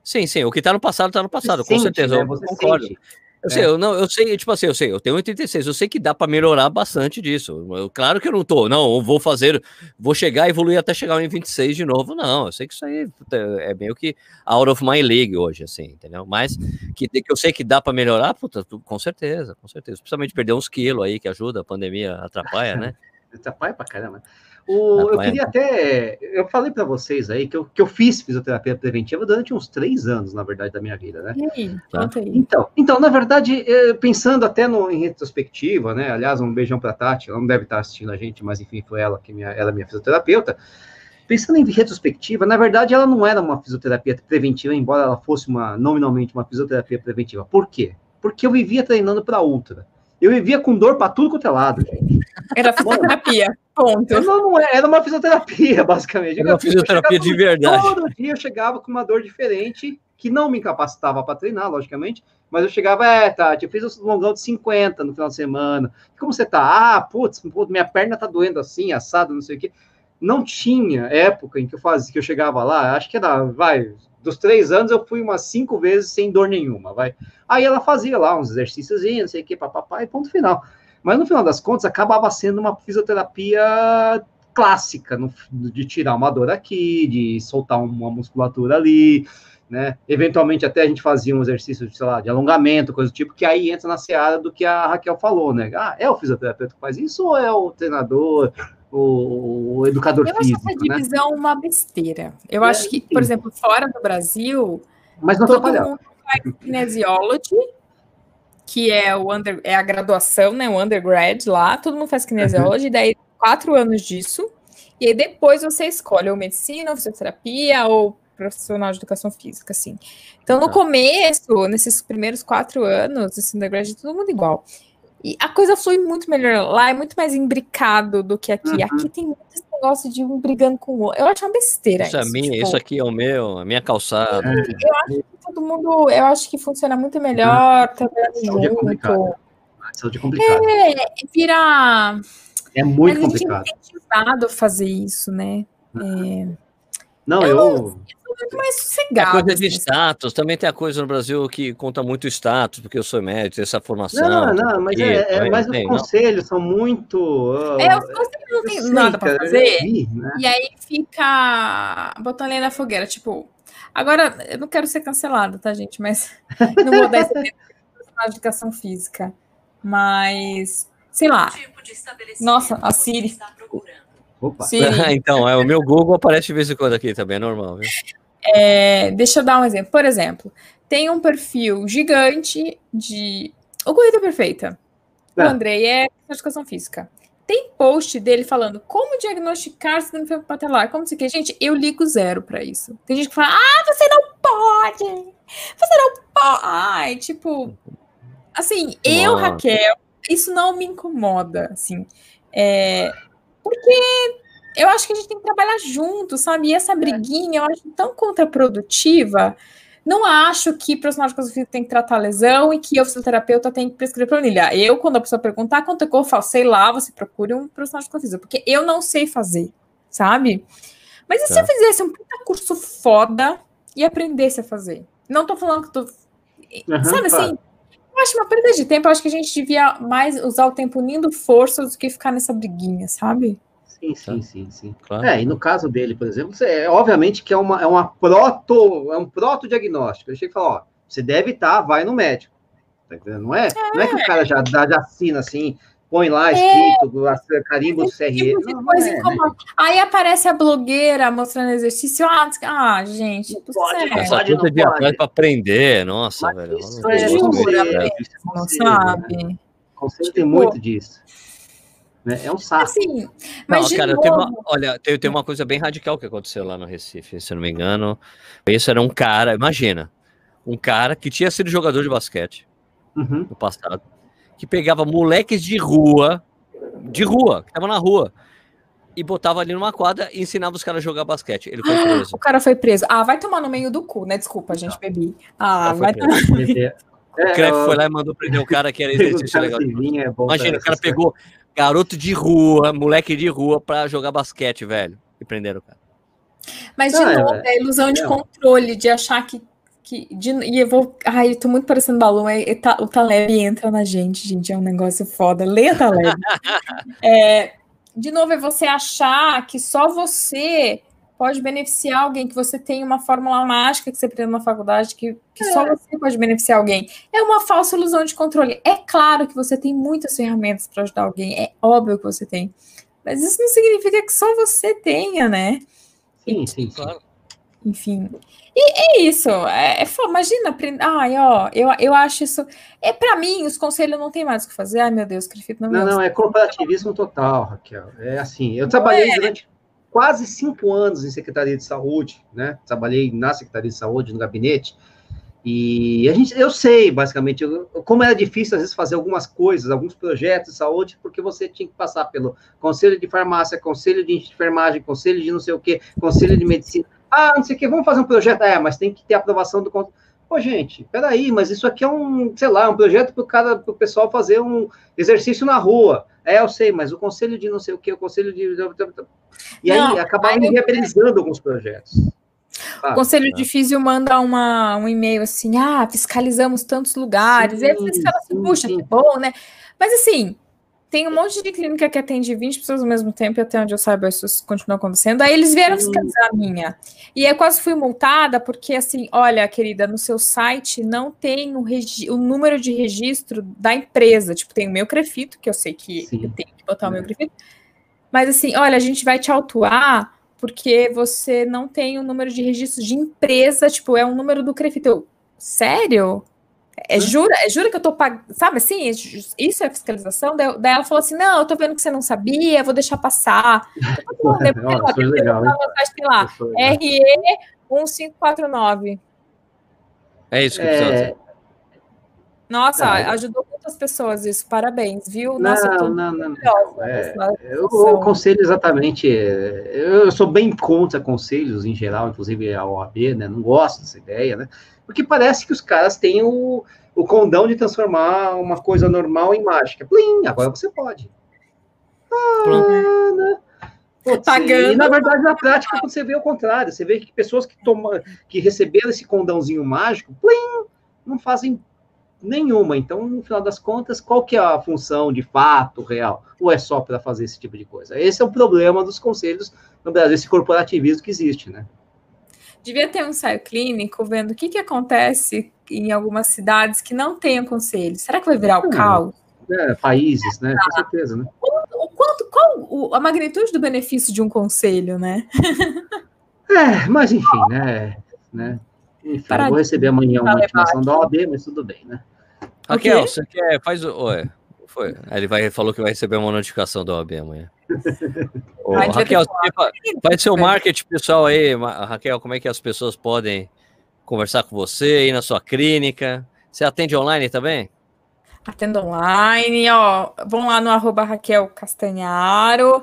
sim, sim. O que está no passado está no passado, com certeza. Né? Eu concordo. Sente. Eu sei, é. eu, não, eu sei, tipo assim, eu sei, eu tenho 86, eu sei que dá para melhorar bastante disso. Eu, claro que eu não tô, não, eu vou fazer, vou chegar, evoluir até chegar em 26 de novo, não. Eu sei que isso aí é meio que out of my league hoje, assim, entendeu? Mas que, que eu sei que dá para melhorar, puta, com certeza, com certeza. Principalmente perder uns quilos aí que ajuda, a pandemia atrapalha, né? atrapalha pra caramba. O, eu queria até. Eu falei para vocês aí que eu, que eu fiz fisioterapia preventiva durante uns três anos, na verdade, da minha vida, né? E aí, tá? Então, então, na verdade, é, pensando até no, em retrospectiva, né? Aliás, um beijão para Tati, ela não deve estar assistindo a gente, mas enfim, foi ela que minha, ela é minha fisioterapeuta. Pensando em retrospectiva, na verdade, ela não era uma fisioterapia preventiva, embora ela fosse uma nominalmente uma fisioterapia preventiva. Por quê? Porque eu vivia treinando para ultra. Eu vivia com dor para tudo quanto é lado, gente. Era fisioterapia, ponto. Não, não era uma fisioterapia, basicamente. Era uma fisioterapia de verdade. Todo dia eu chegava com uma dor diferente, que não me incapacitava para treinar, logicamente, mas eu chegava, é, tá, eu fiz um longão de 50 no final de semana. Como você tá? Ah, putz, minha perna tá doendo assim, assado, não sei o quê. Não tinha época em que eu fazia, que eu chegava lá, acho que era, vai, dos três anos eu fui umas cinco vezes sem dor nenhuma, vai. Aí ela fazia lá uns exercícios, não sei o que, papapá, e ponto final. Mas no final das contas acabava sendo uma fisioterapia clássica, no, de tirar uma dor aqui, de soltar uma musculatura ali, né? Eventualmente até a gente fazia um exercício de, sei lá, de alongamento, coisa do tipo, que aí entra na seara do que a Raquel falou, né? Ah, é o fisioterapeuta que faz isso ou é o treinador, o, o educador eu físico? Eu acho essa divisão né? uma besteira. Eu é, acho que, sim. por exemplo, fora do Brasil, Mas não todo mundo faz kinesiology, que é, o under, é a graduação, né? O undergrad lá, todo mundo faz kinesiology, uhum. daí quatro anos disso, e aí depois você escolhe ou medicina, ou fisioterapia, ou profissional de educação física, assim. Então, no tá. começo, nesses primeiros quatro anos, esse undergrad, é todo mundo igual. E a coisa flui muito melhor lá, é muito mais imbricado do que aqui. Uhum. Aqui tem muito esse negócio de um brigando com o outro. Eu acho uma besteira. Isso, isso, minha, tipo... isso aqui é o meu, a minha calçada. Eu acho todo mundo, eu acho que funciona muito melhor, trabalhando junto. É complicado. Saúde é complicado. É, vira. É muito Mas complicado. A gente é incentivado a fazer isso, né? É... Não, eu. eu muito mais sossegado. É coisa de assim. status, também tem a coisa no Brasil que conta muito status, porque eu sou médico, essa formação. Não, não, mas é, é mas os conselhos não. são muito. Uh, é, os conselhos não tem nada para fazer. Vi, né? E aí fica botando ali na fogueira, tipo. Agora, eu não quero ser cancelada, tá, gente? Mas não vou dar esse tempo de educação física. Mas, sei lá. Tipo Nossa, a Siri. Opa. então, é, o meu Google aparece de vez em quando aqui também, é normal. Viu? É, deixa eu dar um exemplo. Por exemplo, tem um perfil gigante de. O Corrida Perfeita. O é. Andrei é educação física. Tem post dele falando como diagnosticar síndrome patelar, como se que. Gente, eu ligo zero para isso. Tem gente que fala, ah, você não pode! Você não pode! Ai, tipo. Assim, eu, Raquel, isso não me incomoda, assim. É, porque eu acho que a gente tem que trabalhar junto, sabe? E essa é. briguinha eu acho tão contraprodutiva. Não acho que profissional de educação tem que tratar lesão e que o fisioterapeuta tem que prescrever planilha. Eu, quando a pessoa perguntar quanto é que eu faço, sei lá, você procure um profissional de educação porque eu não sei fazer, sabe? Mas e tá. se eu fizesse um curso foda e aprendesse a fazer? Não tô falando que tô. Uhum, sabe tá. assim? Eu acho uma perda de tempo. Eu acho que a gente devia mais usar o tempo unindo forças do que ficar nessa briguinha, sabe? Sim, sim, tá. sim, sim. Claro. É, e no caso dele, por exemplo, é, obviamente que é uma, é uma proto, é um proto-diagnóstico. Eu chego e falo, ó, você deve estar, tá, vai no médico. Tá não é, é, não é que o cara já, já assina assim, põe lá é. escrito, é, carimbo do CRE. Tipo não, não é, né? Aí aparece a blogueira mostrando exercício. Ah, ah gente, não pode, não pode, não pode. atrás para aprender, nossa, Mas velho. Isso é, jura, não sabe. Conselho tem muito disso. Né? É um saco. Assim, mas não, cara, novo... tem uma, olha, tem, tem uma coisa bem radical que aconteceu lá no Recife, se não me engano. Esse era um cara, imagina, um cara que tinha sido jogador de basquete uhum. no passado, que pegava moleques de rua, de rua, que estavam na rua, e botava ali numa quadra e ensinava os caras a jogar basquete. Ele foi preso. O cara foi preso. Ah, vai tomar no meio do cu, né? Desculpa, a gente bebi. Ah, vai tomar. É, o Cref foi lá e mandou prender o cara que era exercício legal. É Imagina, o cara pegou garoto de rua, moleque de rua, pra jogar basquete, velho. E prenderam o cara. Mas, de ah, novo, é, a ilusão de controle, de achar que. que de, e eu vou. Ai, eu tô muito parecendo balão. É, é, o Taleb entra na gente, gente. É um negócio foda. Lê Taleb. é, de novo, é você achar que só você pode beneficiar alguém, que você tem uma fórmula mágica que você aprendeu na faculdade, que, que é. só você pode beneficiar alguém. É uma falsa ilusão de controle. É claro que você tem muitas ferramentas para ajudar alguém, é óbvio que você tem. Mas isso não significa que só você tenha, né? Sim, sim, claro. Enfim. E é isso. É, é, imagina, ai, ó, eu, eu acho isso. É para mim, os conselhos não tem mais o que fazer. Ai, meu Deus, Crefito não Não, não, é corporativismo total, Raquel. É assim, eu trabalhei é. durante quase cinco anos em Secretaria de Saúde, né? Trabalhei na Secretaria de Saúde, no gabinete. E a gente, eu sei, basicamente, como era difícil às vezes fazer algumas coisas, alguns projetos de saúde, porque você tinha que passar pelo conselho de farmácia, conselho de enfermagem, conselho de não sei o quê, conselho de medicina. Ah, não sei o quê, vamos fazer um projeto. É, mas tem que ter aprovação do conselho. Pô, gente, peraí, mas isso aqui é um, sei lá, um projeto para o cara, para o pessoal fazer um exercício na rua. É, eu sei, mas o conselho de não sei o quê, o conselho de. E aí não, acabaram inviabilizando alguns projetos. O Conselho de Físio manda uma, um e-mail assim: ah, fiscalizamos tantos lugares. Sim, e aí você fala assim, puxa, sim. que bom, né? Mas assim, tem um monte de clínica que atende 20 pessoas ao mesmo tempo, e até onde eu saiba, isso continua acontecendo. Aí eles vieram fiscalizar a minha. E eu quase fui multada, porque assim, olha, querida, no seu site não tem o, o número de registro da empresa. Tipo, tem o meu crefito, que eu sei que Sim. eu tenho que botar o meu é. Mas assim, olha, a gente vai te autuar porque você não tem o número de registro de empresa, tipo, é um número do Crefito. Sério? É jura, é jura que eu tô pagando, sabe assim, isso é fiscalização? Daí ela falou assim, não, eu tô vendo que você não sabia, vou deixar passar. Depois, legal, tem lá, RE 1549. É isso que precisa é... Nossa, é. ajudou muitas pessoas isso, parabéns, viu? Nossa, não, não, não, não. É, eu aconselho exatamente, eu sou bem contra conselhos em geral, inclusive a OAB, né? Não gosto dessa ideia, né? Porque parece que os caras têm o, o condão de transformar uma coisa normal em mágica. Plim, agora você pode. Ah, né? Putz, Pagando. E, na verdade, na prática, você vê o contrário. Você vê que pessoas que, toma, que receberam esse condãozinho mágico, plim, não fazem nenhuma. Então, no final das contas, qual que é a função de fato real? Ou é só para fazer esse tipo de coisa? Esse é o problema dos conselhos no Brasil, esse corporativismo que existe, né? Devia ter um ensaio clínico vendo o que, que acontece em algumas cidades que não têm conselho. Será que vai virar o caos? É, países, né? Com certeza, né? O, quanto, qual a magnitude do benefício de um conselho, né? é, mas enfim, né? né? Enfim, Para vou receber amanhã uma notificação da OAB, mas tudo bem, né? Raquel, okay. você quer. Faz o. Ué, foi. Ele vai, falou que vai receber uma notificação da OAB amanhã. Ô, Raquel, faz seu marketing pessoal aí, Raquel, como é que as pessoas podem conversar com você aí na sua clínica? Você atende online também? Atendo online, ó. Vão lá no arroba Raquel Castanharo.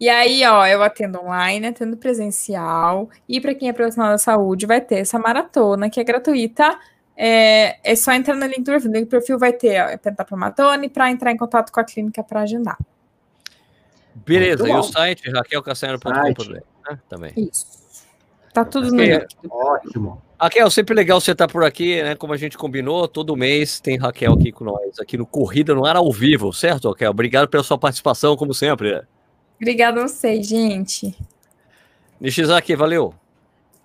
E aí, ó, eu atendo online, atendo presencial. E para quem é profissional da saúde, vai ter essa maratona que é gratuita. É, é só entrar no link do perfil. No link do perfil vai ter ó, tentar para maratona e para entrar em contato com a clínica para agendar. Beleza, e o site raquelcastanheiro.com.br, né? Também. Isso. Tá tudo no link. Ótimo. Raquel, sempre legal você estar tá por aqui, né? Como a gente combinou, todo mês tem Raquel aqui com nós, aqui no Corrida no Ar ao vivo, certo, Raquel? Obrigado pela sua participação, como sempre. Obrigada a vocês, gente. Nishizaki, valeu.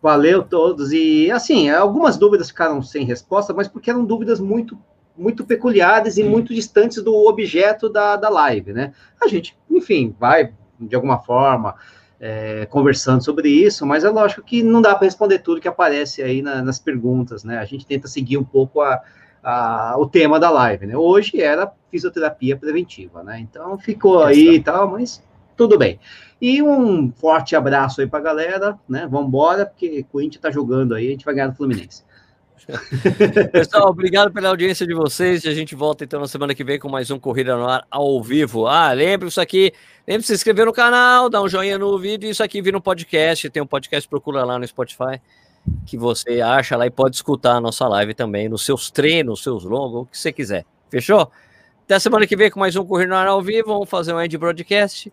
Valeu todos. E assim, algumas dúvidas ficaram sem resposta, mas porque eram dúvidas muito muito peculiares e muito distantes do objeto da, da live, né? A gente, enfim, vai de alguma forma é, conversando sobre isso, mas é lógico que não dá para responder tudo que aparece aí na, nas perguntas, né? A gente tenta seguir um pouco a, a, o tema da live, né? Hoje era fisioterapia preventiva, né? Então ficou aí e tal, mas tudo bem. E um forte abraço aí pra galera, né? Vamos embora, porque o Corinthians tá jogando aí, a gente vai ganhar do Fluminense. Pessoal, obrigado pela audiência de vocês. E a gente volta então na semana que vem com mais um Corrida no Ar ao vivo. Ah, lembre isso aqui, lembre de se inscrever no canal, dar um joinha no vídeo. Isso aqui vira um podcast. Tem um podcast, procura lá no Spotify. que você acha lá e pode escutar a nossa live também, nos seus treinos, seus longos, o que você quiser. Fechou? Até semana que vem com mais um Corrida ao Vivo. Vamos fazer um end broadcast.